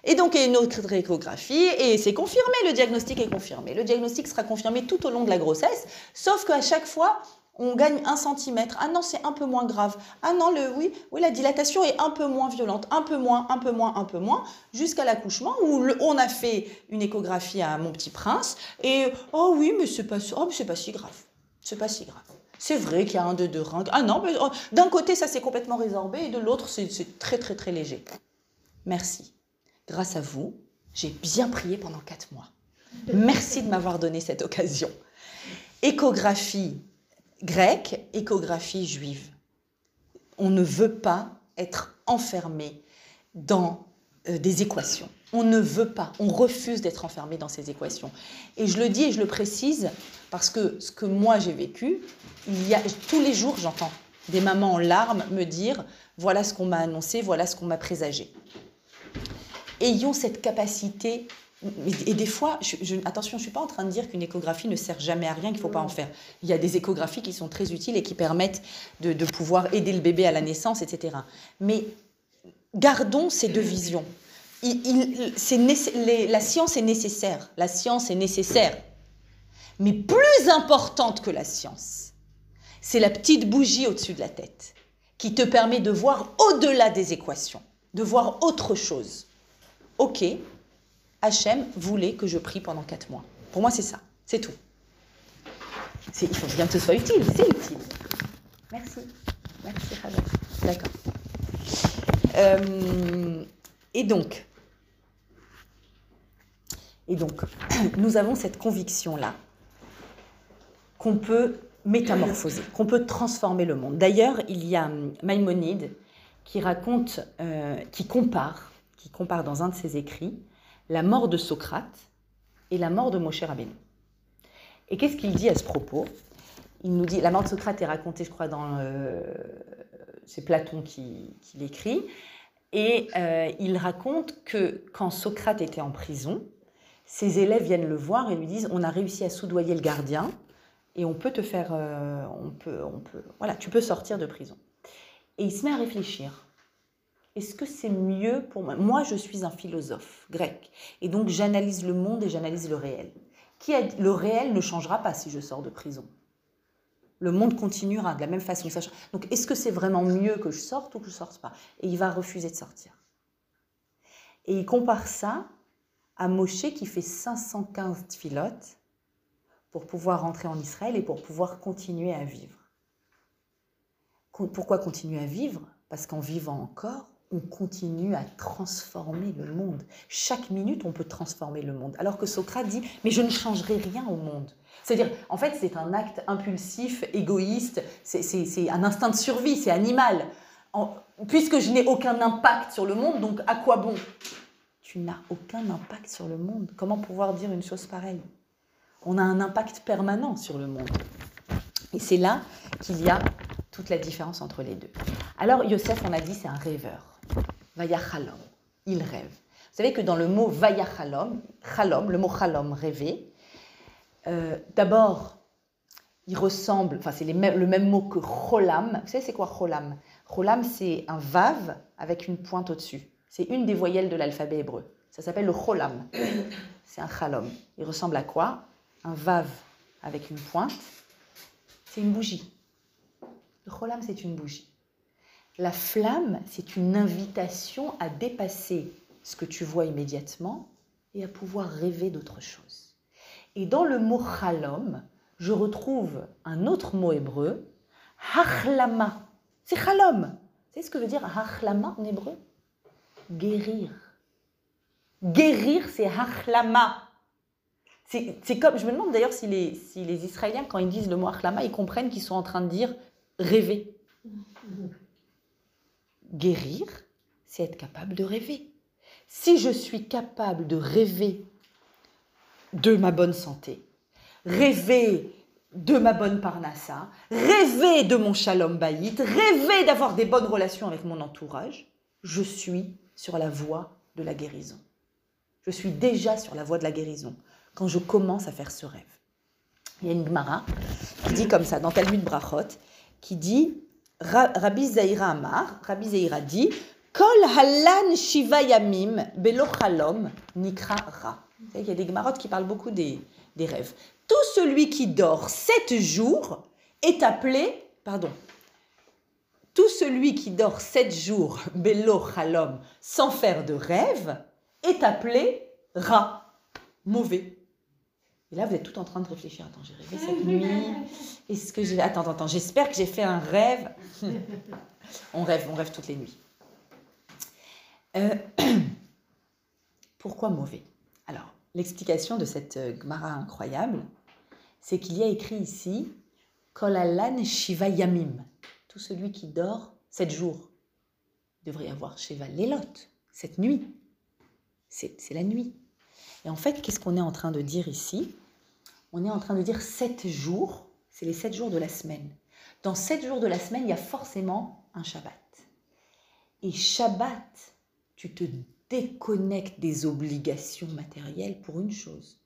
Et donc, une autre échographie, et c'est confirmé, le diagnostic est confirmé. Le diagnostic sera confirmé tout au long de la grossesse, sauf qu'à chaque fois, on gagne un centimètre. Ah non, c'est un peu moins grave. Ah non, le, oui, oui, la dilatation est un peu moins violente, un peu moins, un peu moins, un peu moins, jusqu'à l'accouchement où on a fait une échographie à mon petit prince et oh oui, mais c'est pas, oh, pas si grave. C'est pas si grave. C'est vrai qu'il y a un de deux reins. Ah non, oh, d'un côté, ça s'est complètement résorbé et de l'autre, c'est très, très, très léger. Merci. Grâce à vous, j'ai bien prié pendant quatre mois. Merci de m'avoir donné cette occasion. Échographie grecque, échographie juive. On ne veut pas être enfermé dans euh, des équations. On ne veut pas, on refuse d'être enfermé dans ces équations. Et je le dis et je le précise parce que ce que moi j'ai vécu, il y a tous les jours j'entends des mamans en larmes me dire voilà ce qu'on m'a annoncé, voilà ce qu'on m'a présagé. Ayons cette capacité et des fois, attention, je ne suis pas en train de dire qu'une échographie ne sert jamais à rien, qu'il ne faut pas en faire. Il y a des échographies qui sont très utiles et qui permettent de, pouvoir aider le bébé à la naissance, etc. Mais gardons ces deux visions. la science est nécessaire. La science est nécessaire. Mais plus importante que la science, c'est la petite bougie au-dessus de la tête qui te permet de voir au-delà des équations, de voir autre chose. Ok, Hachem voulait que je prie pendant quatre mois. Pour moi, c'est ça. C'est tout. Il faut bien que ce soit utile. C'est utile. Merci. Merci, D'accord. Euh, et donc, nous avons cette conviction-là qu'on peut métamorphoser, qu'on peut transformer le monde. D'ailleurs, il y a Maïmonide qui raconte, euh, qui compare, qui compare dans un de ses écrits la mort de Socrate et la mort de Moshe Rabbeinu. Et qu'est-ce qu'il dit à ce propos? Il nous dit, la mort de Socrate est racontée, je crois, dans euh, c'est Platon qui, l'écrit, et euh, il raconte que quand Socrate était en prison, ses élèves viennent le voir et lui disent, on a réussi à soudoyer le gardien et on peut te faire, euh, on peut, on peut, voilà, tu peux sortir de prison. Et il se met à réfléchir est-ce que c'est mieux pour moi? Moi, je suis un philosophe grec. Et donc, j'analyse le monde et j'analyse le réel. Qui a, le réel ne changera pas si je sors de prison. Le monde continuera de la même façon. Donc, est-ce que c'est vraiment mieux que je sorte ou que je sorte pas? Et il va refuser de sortir. Et il compare ça à Moshe qui fait 515 filotes pour pouvoir rentrer en Israël et pour pouvoir continuer à vivre. Pourquoi continuer à vivre? Parce qu'en vivant encore, on continue à transformer le monde. Chaque minute, on peut transformer le monde. Alors que Socrate dit, mais je ne changerai rien au monde. C'est-à-dire, en fait, c'est un acte impulsif, égoïste, c'est un instinct de survie, c'est animal. puisque je n'ai aucun impact sur le monde, donc à quoi bon? Tu n'as aucun impact sur le monde. Comment pouvoir dire une chose pareille? On a un impact permanent sur le monde. Et c'est là qu'il y a toute la différence entre les deux. Alors, Yosef, on a dit, c'est un rêveur. Vayachalom, il rêve. Vous savez que dans le mot Vayachalom, chalom, le mot chalom, rêver, euh, d'abord, il ressemble, enfin c'est le même mot que cholam. Vous savez c'est quoi cholam? Cholam, c'est un vav avec une pointe au-dessus. C'est une des voyelles de l'alphabet hébreu. Ça s'appelle le cholam. C'est un chalom. Il ressemble à quoi? Un vav avec une pointe. C'est une bougie. Le cholam, c'est une bougie. La flamme, c'est une invitation à dépasser ce que tu vois immédiatement et à pouvoir rêver d'autre chose. Et dans le mot chalom, je retrouve un autre mot hébreu, hachlama. C'est chalom. C'est ce que veut dire hachlama en hébreu? Guérir. Guérir, c'est hachlama. C'est comme, je me demande d'ailleurs si les, si les Israéliens, quand ils disent le mot hachlama, ils comprennent qu'ils sont en train de dire rêver. Guérir, c'est être capable de rêver. Si je suis capable de rêver de ma bonne santé, rêver de ma bonne parnassa, rêver de mon shalom baït, rêver d'avoir des bonnes relations avec mon entourage, je suis sur la voie de la guérison. Je suis déjà sur la voie de la guérison quand je commence à faire ce rêve. Il y a une Gemara qui dit comme ça dans Talmud Brachot qui dit, Rabbi Zaira Amar, Rabbi Zaira dit, Kol halan shiva yamim belo chalom nikra ra. Il y a des gemarotes qui parlent beaucoup des, des rêves. Tout celui qui dort sept jours est appelé, pardon, tout celui qui dort sept jours, belo chalom, sans faire de rêve, est appelé ra, mauvais. Et là, vous êtes tout en train de réfléchir. Attends, j'ai rêvé cette nuit. Est-ce que j'ai. Attends, attends, j'espère que j'ai fait un rêve. on rêve, on rêve toutes les nuits. Euh, pourquoi mauvais? Alors, l'explication de cette euh, Gemara incroyable, c'est qu'il y a écrit ici Kolalan Shiva Yamim. Tout celui qui dort sept jours devrait avoir Shiva Lelot, cette nuit. C'est la nuit. Et en fait, qu'est-ce qu'on est en train de dire ici? On est en train de dire sept jours, c'est les sept jours de la semaine. Dans sept jours de la semaine, il y a forcément un Shabbat. Et Shabbat, tu te déconnectes des obligations matérielles pour une chose,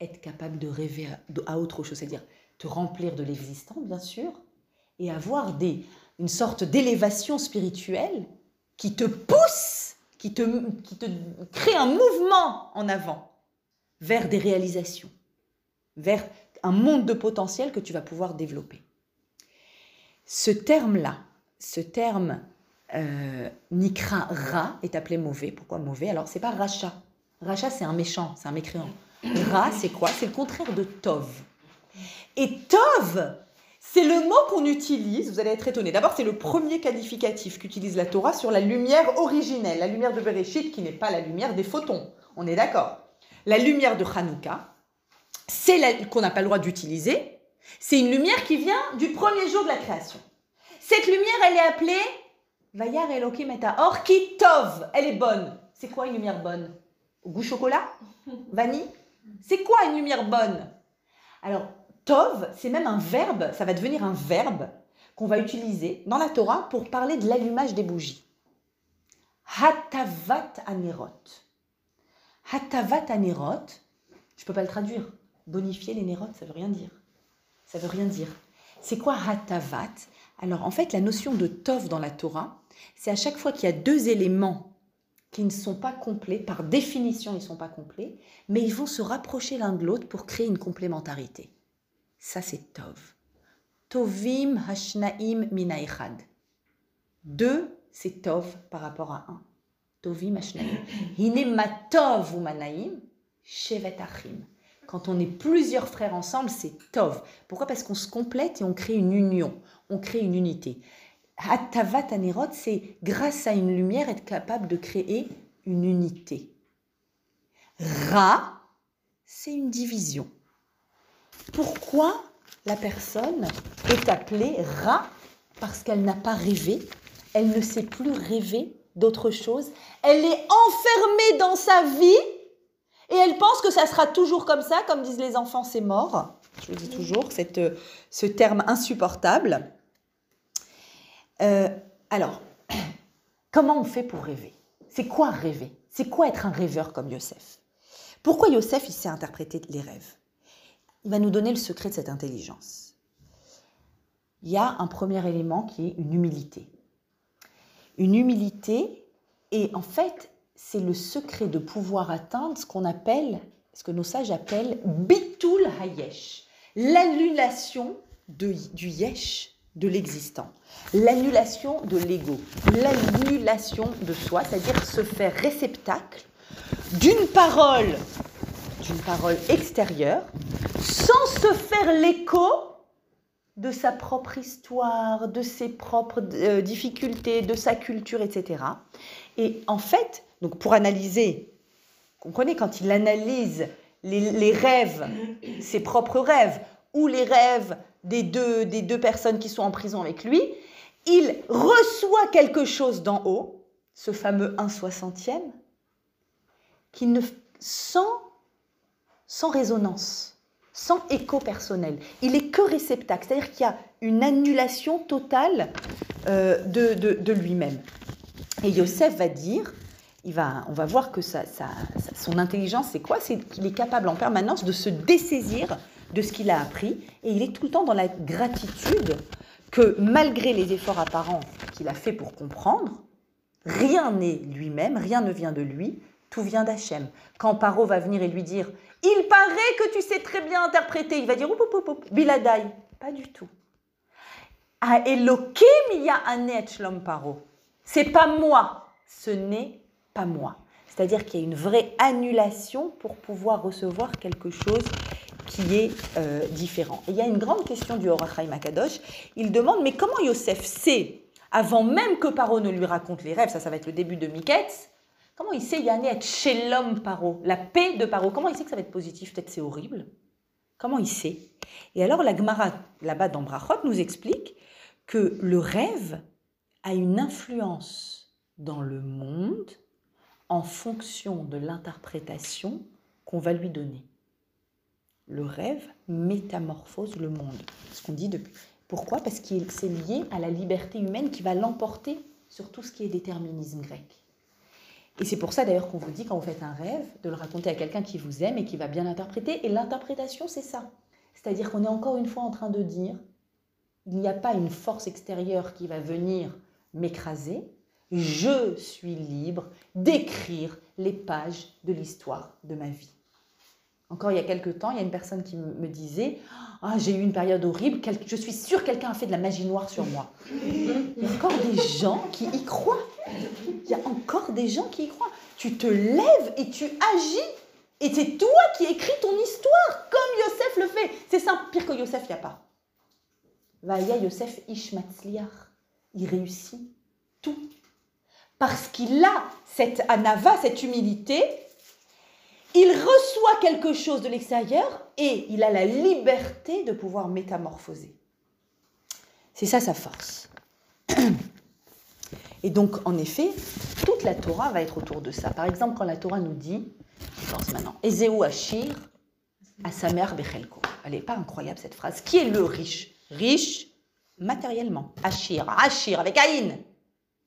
être capable de rêver à, autre chose, c'est-à-dire te remplir de l'existant, bien sûr, et avoir des, une sorte d'élévation spirituelle qui te pousse, qui te, qui te crée un mouvement en avant vers des réalisations, vers un monde de potentiel que tu vas pouvoir développer. Ce terme-là, ce terme euh, Nikra Ra est appelé mauvais. Pourquoi mauvais? Alors, c'est pas Racha. Racha, c'est un méchant, c'est un mécréant. Ra, c'est quoi? C'est le contraire de Tov. Et Tov, c'est le mot qu'on utilise, vous allez être étonné. D'abord, c'est le premier qualificatif qu'utilise la Torah sur la lumière originelle, la lumière de Bereshit, qui n'est pas la lumière des photons. On est d'accord La lumière de Hanouka, c'est qu'on n'a pas le droit d'utiliser. C'est une lumière qui vient du premier jour de la création. Cette lumière, elle est appelée Vayar Elohim et Or qui tov, elle est bonne. C'est quoi une lumière bonne? Goût chocolat? Vanille? C'est quoi une lumière bonne? Alors, tov, c'est même un verbe, ça va devenir un verbe qu'on va utiliser dans la Torah pour parler de l'allumage des bougies. Hatavat anerot. Hatavat anerot, je ne peux pas le traduire. Bonifier les nérotes, ça veut rien dire. Ça veut rien dire. C'est quoi hatavat? Alors en fait, la notion de tov dans la Torah, c'est à chaque fois qu'il y a deux éléments qui ne sont pas complets, par définition ils ne sont pas complets, mais ils vont se rapprocher l'un de l'autre pour créer une complémentarité. Ça c'est Tov. Tovim hashnaim minaechad. Deux, c'est Tov par rapport à un. Tovim hashnaim. Hine matov manaim shevet achim. Quand on est plusieurs frères ensemble, c'est Tov. Pourquoi? Parce qu'on se complète et on crée une union, on crée une unité. Hatavat Anerot, c'est grâce à une lumière être capable de créer une unité. Ra, c'est une division. Pourquoi la personne est appelée Ra? Parce qu'elle n'a pas rêvé, elle ne sait plus rêver d'autre chose, elle est enfermée dans sa vie. Et elle pense que ça sera toujours comme ça, comme disent les enfants, c'est mort. Je vous dis toujours cette, ce terme insupportable. Euh, alors, comment on fait pour rêver? C'est quoi rêver? C'est quoi être un rêveur comme Yosef? Pourquoi Yosef, il sait interpréter les rêves? Il va nous donner le secret de cette intelligence. Il y a un premier élément qui est une humilité. Une humilité, et en fait, c'est le secret de pouvoir atteindre ce qu'on appelle, ce que nos sages appellent bitul hayesh, l'annulation du yesh, de l'existant, l'annulation de l'ego, l'annulation de soi, c'est-à-dire se faire réceptacle d'une parole, d'une parole extérieure, sans se faire l'écho de sa propre histoire, de ses propres euh, difficultés, de sa culture, etc. Et en fait, donc pour analyser, comprenez, quand il analyse les rêves, ses propres rêves, ou les rêves des deux, des deux personnes qui sont en prison avec lui, il reçoit quelque chose d'en haut, ce fameux 1 soixantième, qui ne, sans, sans résonance, sans écho personnel. Il est que réceptacle, c'est-à-dire qu'il y a une annulation totale euh, de, de, lui-même. Et Yosef va dire, il va, on va voir que ça, son intelligence, c'est quoi? C'est qu'il est capable en permanence de se dessaisir de ce qu'il a appris et il est tout le temps dans la gratitude que malgré les efforts apparents qu'il a fait pour comprendre, rien n'est lui-même, rien ne vient de lui, tout vient d'Hachem. Quand Paro va venir et lui dire Il paraît que tu sais très bien interpréter, il va dire Oup, oup, oup, Biladai. Pas du tout. A Elokim, il y a un Shlom Paro. C'est pas moi, ce n'est pas moi. C'est-à-dire qu'il y a une vraie annulation pour pouvoir recevoir quelque chose qui est euh, différent. Et il y a une grande question du Horachaim Makadosh. Il demande Mais comment Yosef sait, avant même que Paro ne lui raconte les rêves, ça, ça va être le début de Miketz, comment il sait être chez l'homme Paro, la paix de Paro? Comment il sait que ça va être positif? Peut-être c'est horrible. Comment il sait? Et alors la Gemara, là-bas dans Brachot, nous explique que le rêve a une influence dans le monde en fonction de l'interprétation qu'on va lui donner. Le rêve métamorphose le monde. Ce qu'on dit depuis. Pourquoi? Parce que c'est lié à la liberté humaine qui va l'emporter sur tout ce qui est déterminisme grec. Et c'est pour ça d'ailleurs qu'on vous dit quand vous faites un rêve, de le raconter à quelqu'un qui vous aime et qui va bien l'interpréter. Et l'interprétation, c'est ça. C'est-à-dire qu'on est encore une fois en train de dire, il n'y a pas une force extérieure qui va venir m'écraser, je suis libre d'écrire les pages de l'histoire de ma vie. Encore il y a quelques temps, il y a une personne qui me disait ah, J'ai eu une période horrible, je suis sûre que quelqu'un a fait de la magie noire sur moi. Il y a encore des gens qui y croient. Il y a encore des gens qui y croient. Tu te lèves et tu agis. Et c'est toi qui écris ton histoire, comme Yosef le fait. C'est simple, pire que Yosef, il n'y a pas. Vaya Yosef Ishmatzliar. Il réussit tout parce qu'il a cette anava, cette humilité, il reçoit quelque chose de l'extérieur et il a la liberté de pouvoir métamorphoser. C'est ça sa force. Et donc, en effet, toute la Torah va être autour de ça. Par exemple, quand la Torah nous dit, je pense maintenant, Ezeu Ashir, à sa mère Bechelko. Elle n'est pas incroyable cette phrase. Qui est le riche? Riche matériellement. Ashir, Ashir avec Aïn.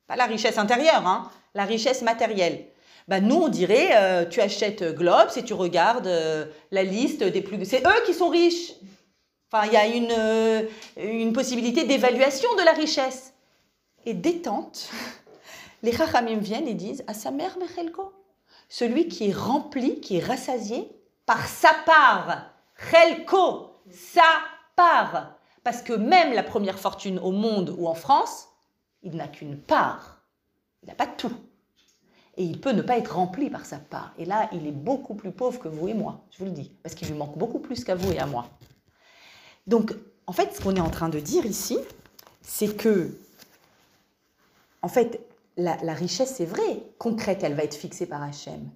Pas la richesse intérieure, hein, la richesse matérielle. Bah, nous, on dirait, euh, tu achètes Globes et tu regardes euh, la liste des plus... C'est eux qui sont riches. Enfin, il y a une, euh, une possibilité d'évaluation de la richesse. Et détente, les Chachamim viennent et disent à sa mère Mechelko, celui qui est rempli, qui est rassasié par sa part. Chelko, sa part. Parce que même la première fortune au monde ou en France, il n'a qu'une part. Il n'a pas tout. Et il peut ne pas être rempli par sa part. Et là, il est beaucoup plus pauvre que vous et moi, je vous le dis, parce qu'il lui manque beaucoup plus qu'à vous et à moi. Donc, en fait, ce qu'on est en train de dire ici, c'est que, en fait, la, richesse, c'est vrai, concrète, elle va être fixée par Hachem.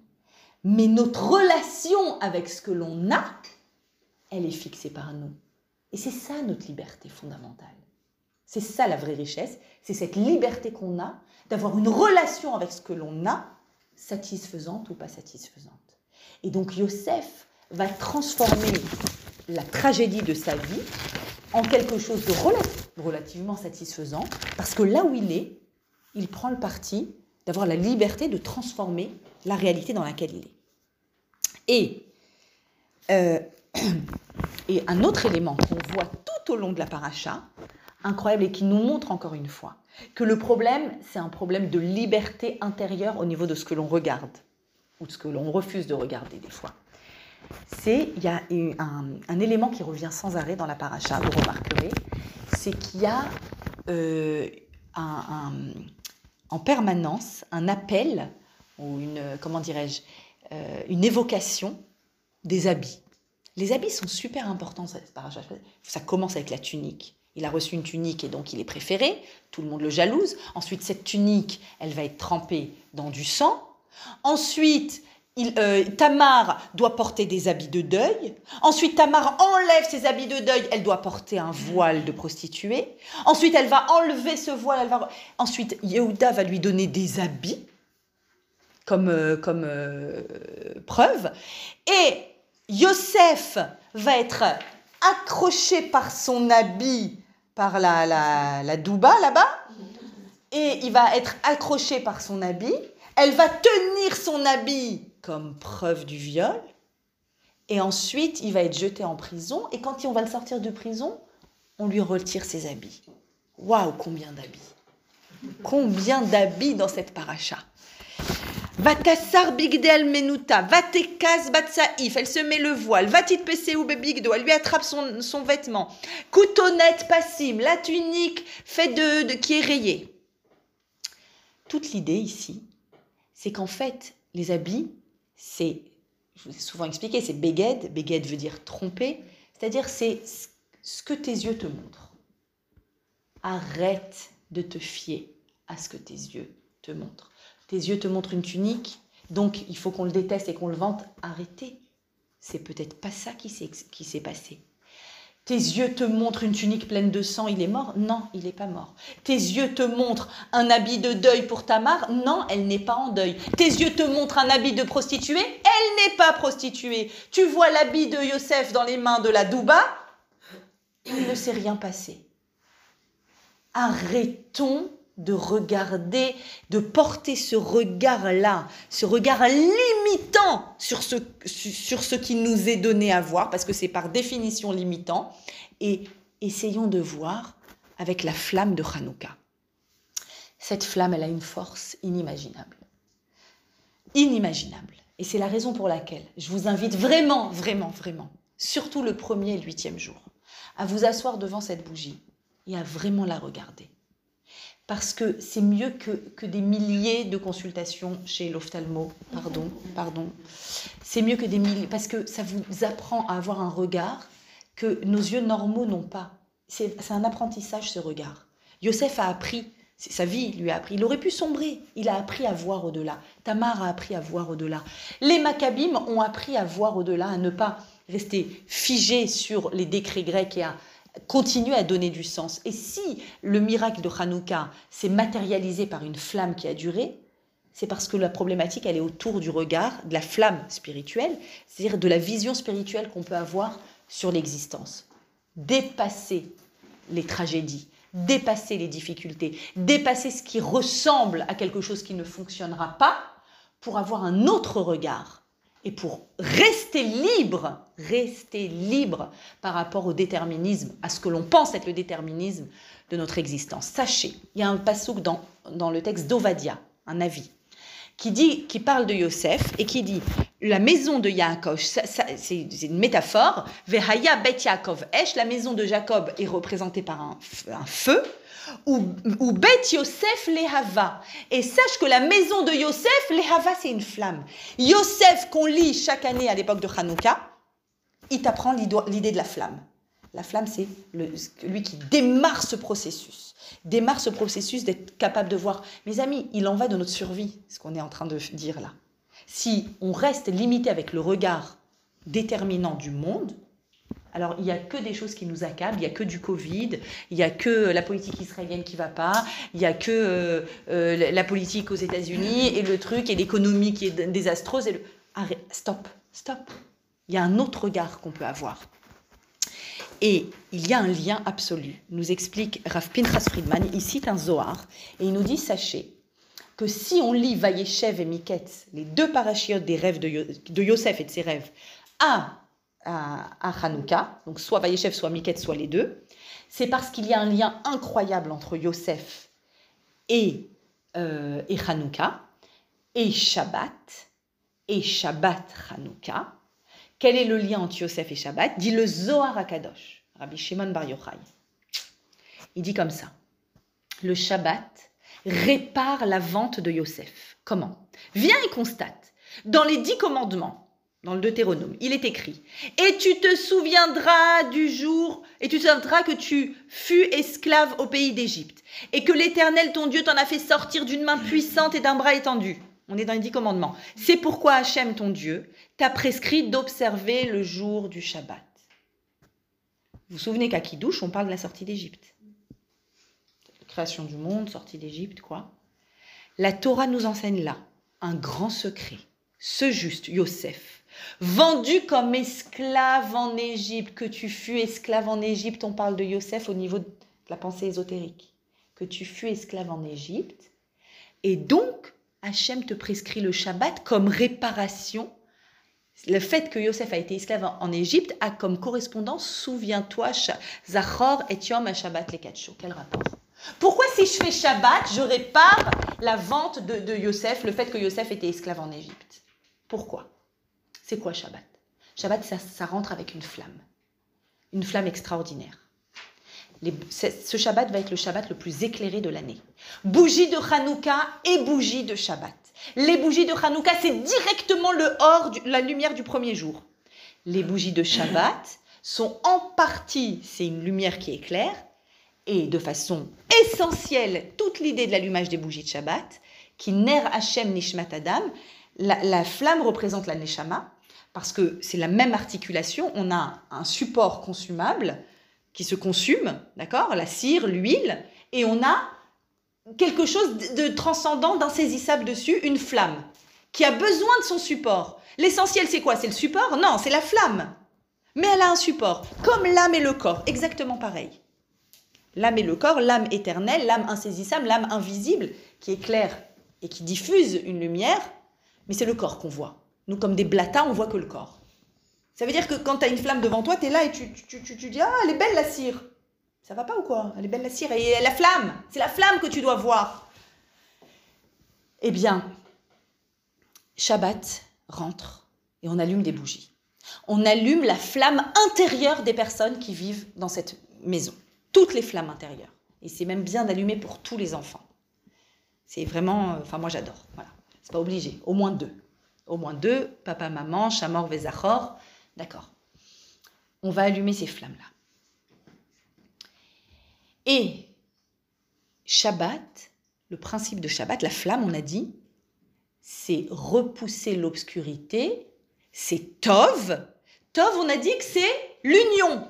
Mais notre relation avec ce que l'on a, elle est fixée par nous. Et c'est ça notre liberté fondamentale. C'est ça la vraie richesse, c'est cette liberté qu'on a d'avoir une relation avec ce que l'on a, satisfaisante ou pas satisfaisante. Et donc Yosef va transformer la tragédie de sa vie en quelque chose de relativement satisfaisant, parce que là où il est, il prend le parti d'avoir la liberté de transformer la réalité dans laquelle il est. Et, euh, et un autre élément qu'on voit tout au long de la paracha, incroyable et qui nous montre encore une fois que le problème, c'est un problème de liberté intérieure au niveau de ce que l'on regarde ou de ce que l'on refuse de regarder des fois. C'est, il y a un, élément qui revient sans arrêt dans la paracha, vous remarquerez, c'est qu'il y a euh, en permanence un appel ou une, comment dirais-je, euh, une évocation des habits. Les habits sont super importants. Ça commence avec la tunique. Il a reçu une tunique et donc il est préféré, tout le monde le jalouse. Ensuite, cette tunique, elle va être trempée dans du sang. Ensuite, il, euh, Tamar doit porter des habits de deuil. Ensuite, Tamar enlève ses habits de deuil, elle doit porter un voile de prostituée. Ensuite, elle va enlever ce voile. Ensuite, Yehuda va lui donner des habits comme, euh, comme euh, preuve. Et Yosef va être accroché par son habit par la, la, la douba là-bas, et il va être accroché par son habit. Elle va tenir son habit comme preuve du viol, et ensuite il va être jeté en prison, et quand on va le sortir de prison, on lui retire ses habits. Waouh, combien d'habits. Combien d'habits dans cette paracha. Vatassar bigdel menuta, vatekaz batsaif, elle se met le voile, vatit ou bebigdo, elle lui attrape son, son vêtement, coutonnette passim, la tunique fait de, de, qui est rayée. Toute l'idée ici, c'est qu'en fait, les habits, c'est, je vous ai souvent expliqué, c'est beged, beged veut dire tromper, c'est-à-dire c'est ce que tes yeux te montrent. Arrête de te fier à ce que tes yeux te montrent. Tes yeux te montrent une tunique, donc il faut qu'on le déteste et qu'on le vante. Arrêtez. C'est peut-être pas ça qui s'est passé. Tes yeux te montrent une tunique pleine de sang, il est mort? Non, il n'est pas mort. Tes yeux te montrent un habit de deuil pour Tamar Non, elle n'est pas en deuil. Tes yeux te montrent un habit de prostituée? Elle n'est pas prostituée. Tu vois l'habit de Yosef dans les mains de la Douba? Il ne s'est rien passé. Arrêtons de regarder, de porter ce regard-là, ce regard limitant sur ce, sur ce qui nous est donné à voir, parce que c'est par définition limitant, et essayons de voir avec la flamme de Hanouka. Cette flamme, elle a une force inimaginable. Inimaginable. Et c'est la raison pour laquelle je vous invite vraiment, vraiment, vraiment, surtout le premier et le huitième jour, à vous asseoir devant cette bougie et à vraiment la regarder parce que c'est mieux que, que, des milliers de consultations chez l'ophtalmo. Pardon, pardon. C'est mieux que des milliers, parce que ça vous apprend à avoir un regard que nos yeux normaux n'ont pas. C'est un apprentissage, ce regard. Yosef a appris, sa vie lui a appris. Il aurait pu sombrer, il a appris à voir au-delà. Tamar a appris à voir au-delà. Les Maccabim ont appris à voir au-delà, à ne pas rester figés sur les décrets grecs et à continuer à donner du sens. Et si le miracle de Hanouka s'est matérialisé par une flamme qui a duré, c'est parce que la problématique, elle est autour du regard, de la flamme spirituelle, c'est-à-dire de la vision spirituelle qu'on peut avoir sur l'existence. Dépasser les tragédies, dépasser les difficultés, dépasser ce qui ressemble à quelque chose qui ne fonctionnera pas pour avoir un autre regard et pour rester libre, rester libre par rapport au déterminisme, à ce que l'on pense être le déterminisme de notre existence. Sachez, il y a un passouk dans, dans le texte d'Ovadia, un avis, qui, dit, qui parle de Yosef et qui dit la maison de Yaakov, c'est une métaphore, Vehaya bet Yaakov Esh, la maison de Jacob est représentée par un, un feu, ou, Bet Yosef Lehava. Et sache que la maison de Yosef, Lehava, c'est une flamme. Yosef, qu'on lit chaque année à l'époque de Hanouka, il t'apprend l'idée de la flamme. La flamme, c'est lui qui démarre ce processus. Démarre ce processus d'être capable de voir. Mes amis, il en va de notre survie, ce qu'on est en train de dire là. Si on reste limité avec le regard déterminant du monde, alors, il n'y a que des choses qui nous accablent, il n'y a que du Covid, il n'y a que la politique israélienne qui va pas, il n'y a que euh, euh, la politique aux États-Unis et le truc et l'économie qui est désastreuse. Et le... Arrête, stop, stop. Il y a un autre regard qu'on peut avoir. Et il y a un lien absolu, nous explique Rav Pinchas Friedman. Il cite un Zohar et il nous dit Sachez que si on lit Vayeshev et Miketz, les deux parachiotes des rêves de, de Yosef et de ses rêves, à à, Hanouka, donc soit Vayeshev, soit Miket, soit les deux, c'est parce qu'il y a un lien incroyable entre Yosef et, euh, et Hanouka, et Shabbat, et Shabbat Hanouka. Quel est le lien entre Yosef et Shabbat? Dit le Zohar Akadosh, Rabbi Shimon Bar Yochai. Il dit comme ça le Shabbat répare la vente de Yosef. Comment? Viens et constate. Dans les dix commandements, dans le Deutéronome, il est écrit Et tu te souviendras du jour, et tu te souviendras que tu fus esclave au pays d'Égypte, et que l'Éternel ton Dieu t'en a fait sortir d'une main puissante et d'un bras étendu. On est dans les dix commandements. C'est pourquoi Hachem ton Dieu t'a prescrit d'observer le jour du Shabbat. Vous vous souvenez qu'à Kidouche, on parle de la sortie d'Égypte. Création du monde, sortie d'Égypte, quoi. La Torah nous enseigne là un grand secret. Ce juste, Yosef, vendu comme esclave en Égypte, que tu fus esclave en Égypte, on parle de Yosef au niveau de la pensée ésotérique, que tu fus esclave en Égypte, et donc Hachem te prescrit le Shabbat comme réparation. Le fait que Yosef a été esclave en Égypte a comme correspondance, souviens-toi, Zachor et Yom Shabbat les Quel rapport? Pourquoi si je fais Shabbat, je répare la vente de, de Yosef, le fait que Yosef était esclave en Égypte? Pourquoi? C'est quoi Shabbat? Shabbat, ça, rentre avec une flamme. Une flamme extraordinaire. Ce Shabbat va être le Shabbat le plus éclairé de l'année. Bougie de Hanouka et bougie de Shabbat. Les bougies de Hanouka, c'est directement le or, du- la lumière du premier jour. Les bougies de Shabbat sont en partie, c'est une lumière qui éclaire, et de façon essentielle, toute l'idée de l'allumage des bougies de Shabbat, qui ner Hashem Nishmat Adam, la, la flamme représente la Neshama, parce que c'est la même articulation, on a un support consumable qui se consume, d'accord La cire, l'huile, et on a quelque chose de transcendant, d'insaisissable dessus, une flamme, qui a besoin de son support. L'essentiel, c'est quoi? C'est le support? Non, c'est la flamme. Mais elle a un support, comme l'âme et le corps, exactement pareil. L'âme et le corps, l'âme éternelle, l'âme insaisissable, l'âme invisible, qui éclaire et qui diffuse une lumière, mais c'est le corps qu'on voit. Nous, comme des blatas, on voit que le corps. Ça veut dire que quand tu as une flamme devant toi, tu es là et tu, tu, tu, tu dis Ah, elle est belle la cire. Ça va pas ou quoi? Elle est belle la cire. Et la flamme, c'est la flamme que tu dois voir. Eh bien, Shabbat rentre et on allume des bougies. On allume la flamme intérieure des personnes qui vivent dans cette maison. Toutes les flammes intérieures. Et c'est même bien d'allumer pour tous les enfants. C'est vraiment. euh, Enfin, moi j'adore. Voilà. C'est pas obligé. Au moins deux. Au moins deux. Papa, maman, Chamor, Vezachor. D'accord. On va allumer ces flammes-là. Et Shabbat, le principe de Shabbat, la flamme, on a dit, c'est repousser l'obscurité, c'est Tov. Tov, on a dit que c'est l'union.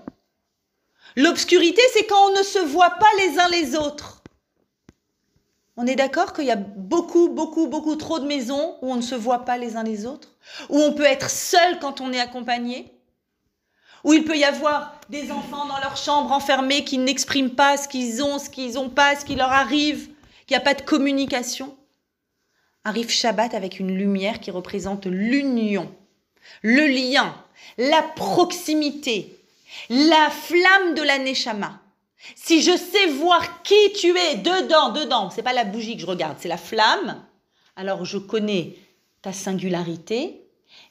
L'obscurité, c'est quand on ne se voit pas les uns les autres. On est d'accord qu'il y a beaucoup, beaucoup, beaucoup trop de maisons où on ne se voit pas les uns les autres, où on peut être seul quand on est accompagné, où il peut y avoir des enfants dans leur chambre enfermés qui n'expriment pas ce qu'ils ont, ce qu'ils n'ont pas, ce qui leur arrive, qu'il n'y a pas de communication? Arrive Shabbat avec une lumière qui représente l'union, le lien, la proximité, la flamme de la Neshama. Si je sais voir qui tu es dedans, dedans, c'est pas la bougie que je regarde, c'est la flamme, alors je connais ta singularité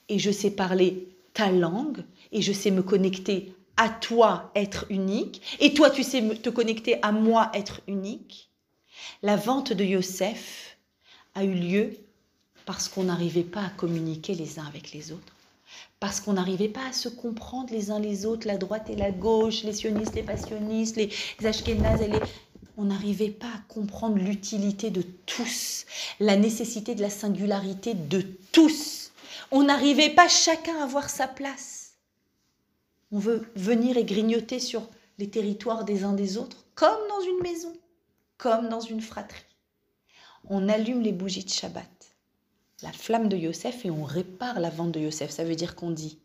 et je sais parler ta langue et je sais me connecter à toi, être unique, et toi tu sais te connecter à moi, être unique. La vente de Yosef a eu lieu parce qu'on n'arrivait pas à communiquer les uns avec les autres parce qu'on n'arrivait pas à se comprendre les uns les autres, la droite et la gauche, les sionistes, les passionnistes, les ashkénazes et les... On n'arrivait pas à comprendre l'utilité de tous, la nécessité de la singularité de tous. On n'arrivait pas chacun à avoir sa place. On veut venir et grignoter sur les territoires des uns des autres, comme dans une maison, comme dans une fratrie. On allume les bougies de Shabbat la flamme de Yosef et on répare la vente de Yosef. Ça veut dire qu'on dit,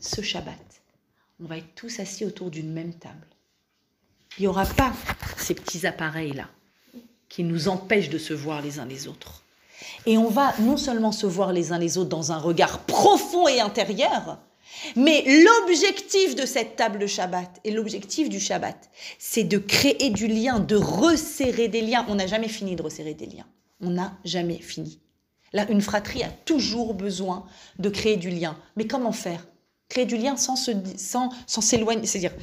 ce Shabbat, on va être tous assis autour d'une même table. Il n'y aura pas ces petits appareils-là qui nous empêchent de se voir les uns les autres. Et on va non seulement se voir les uns les autres dans un regard profond et intérieur, mais l'objectif de cette table de Shabbat et l'objectif du Shabbat, c'est de créer du lien, de resserrer des liens. On n'a jamais fini de resserrer des liens. On n'a jamais fini. Là, une fratrie a toujours besoin de créer du lien. Mais comment faire? Créer du lien sans se, sans, s'éloigner. C'est-à-dire,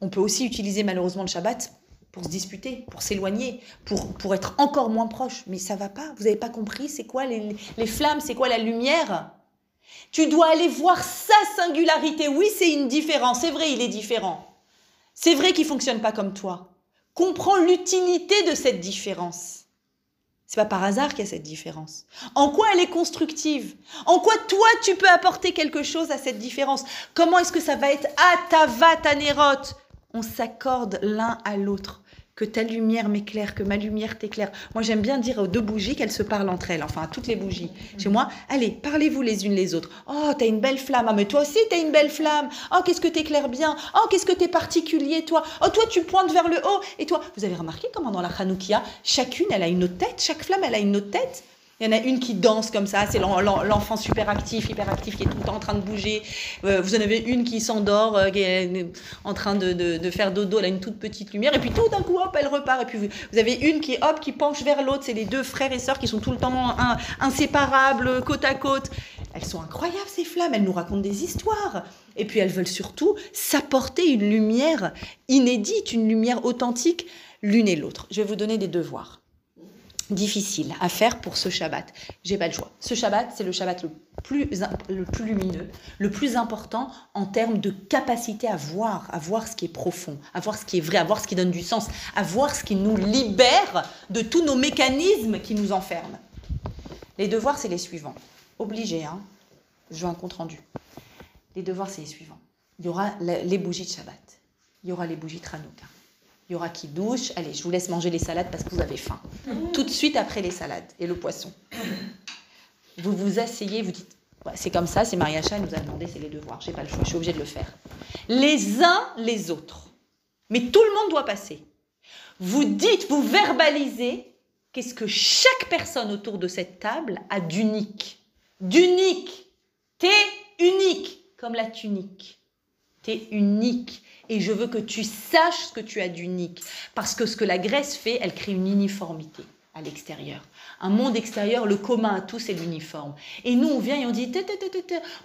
on peut aussi utiliser malheureusement le Shabbat pour se disputer, pour s'éloigner, pour, pour être encore moins proche. Mais ça va pas. Vous n'avez pas compris? C'est quoi les, les flammes, c'est quoi la lumière? Tu dois aller voir sa singularité. Oui, c'est une différence. C'est vrai, il est différent. C'est vrai qu'il fonctionne pas comme toi. Comprends l'utilité de cette différence. C'est pas par hasard qu'il y a cette différence. En quoi elle est constructive? En quoi toi tu peux apporter quelque chose à cette différence? Comment est-ce que ça va être Atava Tanerot On s'accorde l'un à l'autre. Que ta lumière m'éclaire, que ma lumière t'éclaire. Moi j'aime bien dire aux deux bougies qu'elles se parlent entre elles, enfin à toutes les bougies. Chez moi, allez, parlez-vous les unes les autres. Oh, t'as une belle flamme. Ah, mais toi aussi t'as une belle flamme. Oh, qu'est-ce que t'éclaires bien. Oh, qu'est-ce que t'es particulier, toi. Oh, toi tu pointes vers le haut. Et toi, vous avez remarqué comment dans la Hanoukia, chacune elle a une autre tête, chaque flamme elle a une autre tête Il y en a une qui danse comme ça, c'est l'enfant super actif, hyper actif, qui est tout le temps en train de bouger. Euh, vous en avez une qui s'endort, euh, qui est en train de, de, faire dodo, elle a une toute petite lumière, et puis tout d'un coup, hop, elle repart. Et puis vous, avez une qui, hop, qui penche vers l'autre. C'est les deux frères et sœurs qui sont tout le temps inséparables, côte à côte. Elles sont incroyables, ces flammes, elles nous racontent des histoires. Et puis elles veulent surtout s'apporter une lumière inédite, une lumière authentique, l'une et l'autre. Je vais vous donner des devoirs difficile à faire pour ce Shabbat. J'ai pas le choix. Ce Shabbat, c'est le Shabbat le plus, le plus lumineux, le plus important en termes de capacité à voir, à voir ce qui est profond, à voir ce qui est vrai, à voir ce qui donne du sens, à voir ce qui nous libère de tous nos mécanismes qui nous enferment. Les devoirs, c'est les suivants. Obligé, hein. Je veux un compte rendu. Les devoirs, c'est les suivants. Il y aura les bougies de Shabbat. Il y aura les bougies de il y aura qui douche. Allez, je vous laisse manger les salades parce que vous avez faim. Tout de suite après les salades et le poisson. Vous vous asseyez, vous dites, c'est comme ça, c'est Mariacha, elle nous a demandé, c'est les devoirs, j'ai pas le choix, je suis obligée de le faire. Les uns les autres. Mais tout le monde doit passer. Vous dites, vous verbalisez qu'est-ce que chaque personne autour de cette table a d'unique. D'unique. T'es unique, comme la tunique. T'es unique et je veux que tu saches ce que tu as d'unique. Parce que ce que la Grèce fait, elle crée une uniformité à l'extérieur. Un monde extérieur, le commun à tous, c'est l'uniforme. Et nous, on vient et on dit,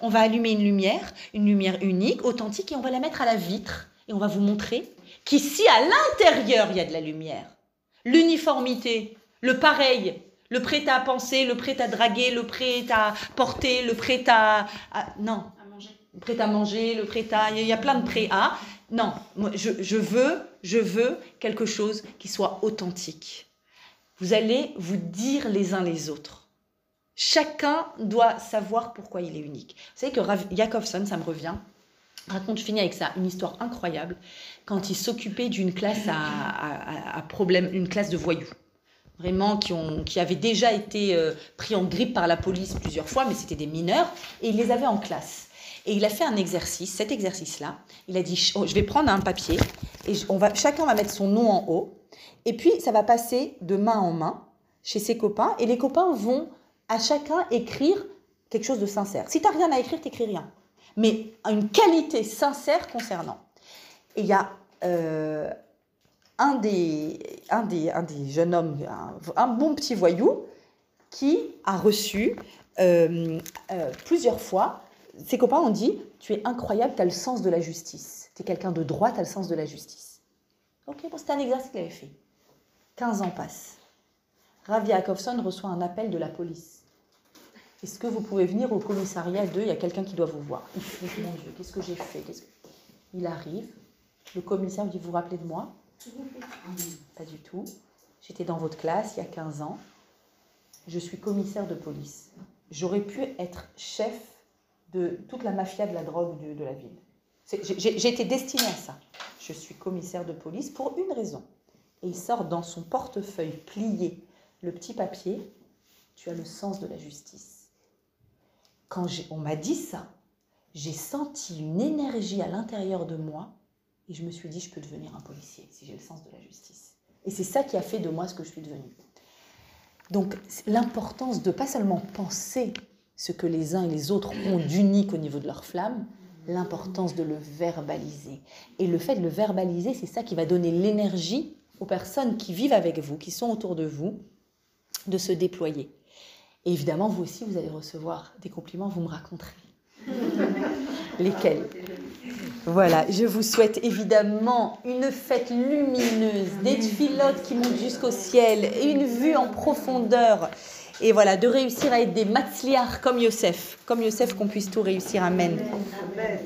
on va allumer une lumière, une lumière unique, authentique, et on va la mettre à la vitre. Et on va vous montrer qu'ici, à l'intérieur, il y a de la lumière. L'uniformité, le pareil, le prêt à penser, le prêt à draguer, le prêt à porter, le prêt à... non, le prêt à manger, le prêt à... Il y a plein de prêts à. Non, je, veux, je veux quelque chose qui soit authentique. Vous allez vous dire les uns les autres. Chacun doit savoir pourquoi il est unique. Vous savez que Rav Jakobson, ça me revient, raconte, je finis avec ça, une histoire incroyable, quand il s'occupait d'une classe à, problème, une classe de voyous vraiment qui, ont, qui avaient déjà été euh, pris en grippe par la police plusieurs fois, mais c'était des mineurs, et il les avait en classe. Et il a fait un exercice, cet exercice-là. Il a dit, oh, je vais prendre un papier et on va, chacun va mettre son nom en haut. Et puis, ça va passer de main en main chez ses copains. Et les copains vont à chacun écrire quelque chose de sincère. Si tu n'as rien à écrire, tu n'écris rien. Mais une qualité sincère concernant. Et il y a euh, un, des, un, des, un des jeunes hommes, un, bon petit voyou, qui a reçu euh, euh, plusieurs fois ses copains ont dit Tu es incroyable, tu as le sens de la justice. Tu es quelqu'un de droit, tu as le sens de la justice. Ok, bon, c'était un exercice qu'il avait fait. 15 ans passent. Ravi Akovson reçoit un appel de la police. Est-ce que vous pouvez venir au commissariat 2 Il y a quelqu'un qui doit vous voir. Il Mon Dieu, qu'est-ce que j'ai fait? Il arrive. Le commissaire dit Vous vous rappelez de moi? Pas du tout. J'étais dans votre classe il y a 15 ans. Je suis commissaire de police. J'aurais pu être chef de toute la mafia de la drogue de, la ville. J'ai été destinée à ça. Je suis commissaire de police pour une raison. Et il sort dans son portefeuille plié le petit papier. Tu as le sens de la justice. Quand on m'a dit ça, j'ai senti une énergie à l'intérieur de moi et je me suis dit, je peux devenir un policier si j'ai le sens de la justice. Et c'est ça qui a fait de moi ce que je suis devenue. Donc l'importance de pas seulement penser ce que les uns et les autres ont d'unique au niveau de leur flamme, l'importance de le verbaliser. Et le fait de le verbaliser, c'est ça qui va donner l'énergie aux personnes qui vivent avec vous, qui sont autour de vous, de se déployer. Et évidemment, vous aussi, vous allez recevoir des compliments, vous me raconterez. Lesquels Voilà, je vous souhaite évidemment une fête lumineuse, des filotes qui montent jusqu'au ciel et une vue en profondeur et voilà, de réussir à être des matzliars comme Yosef, comme Yosef qu'on puisse tout réussir. Amen. Amen.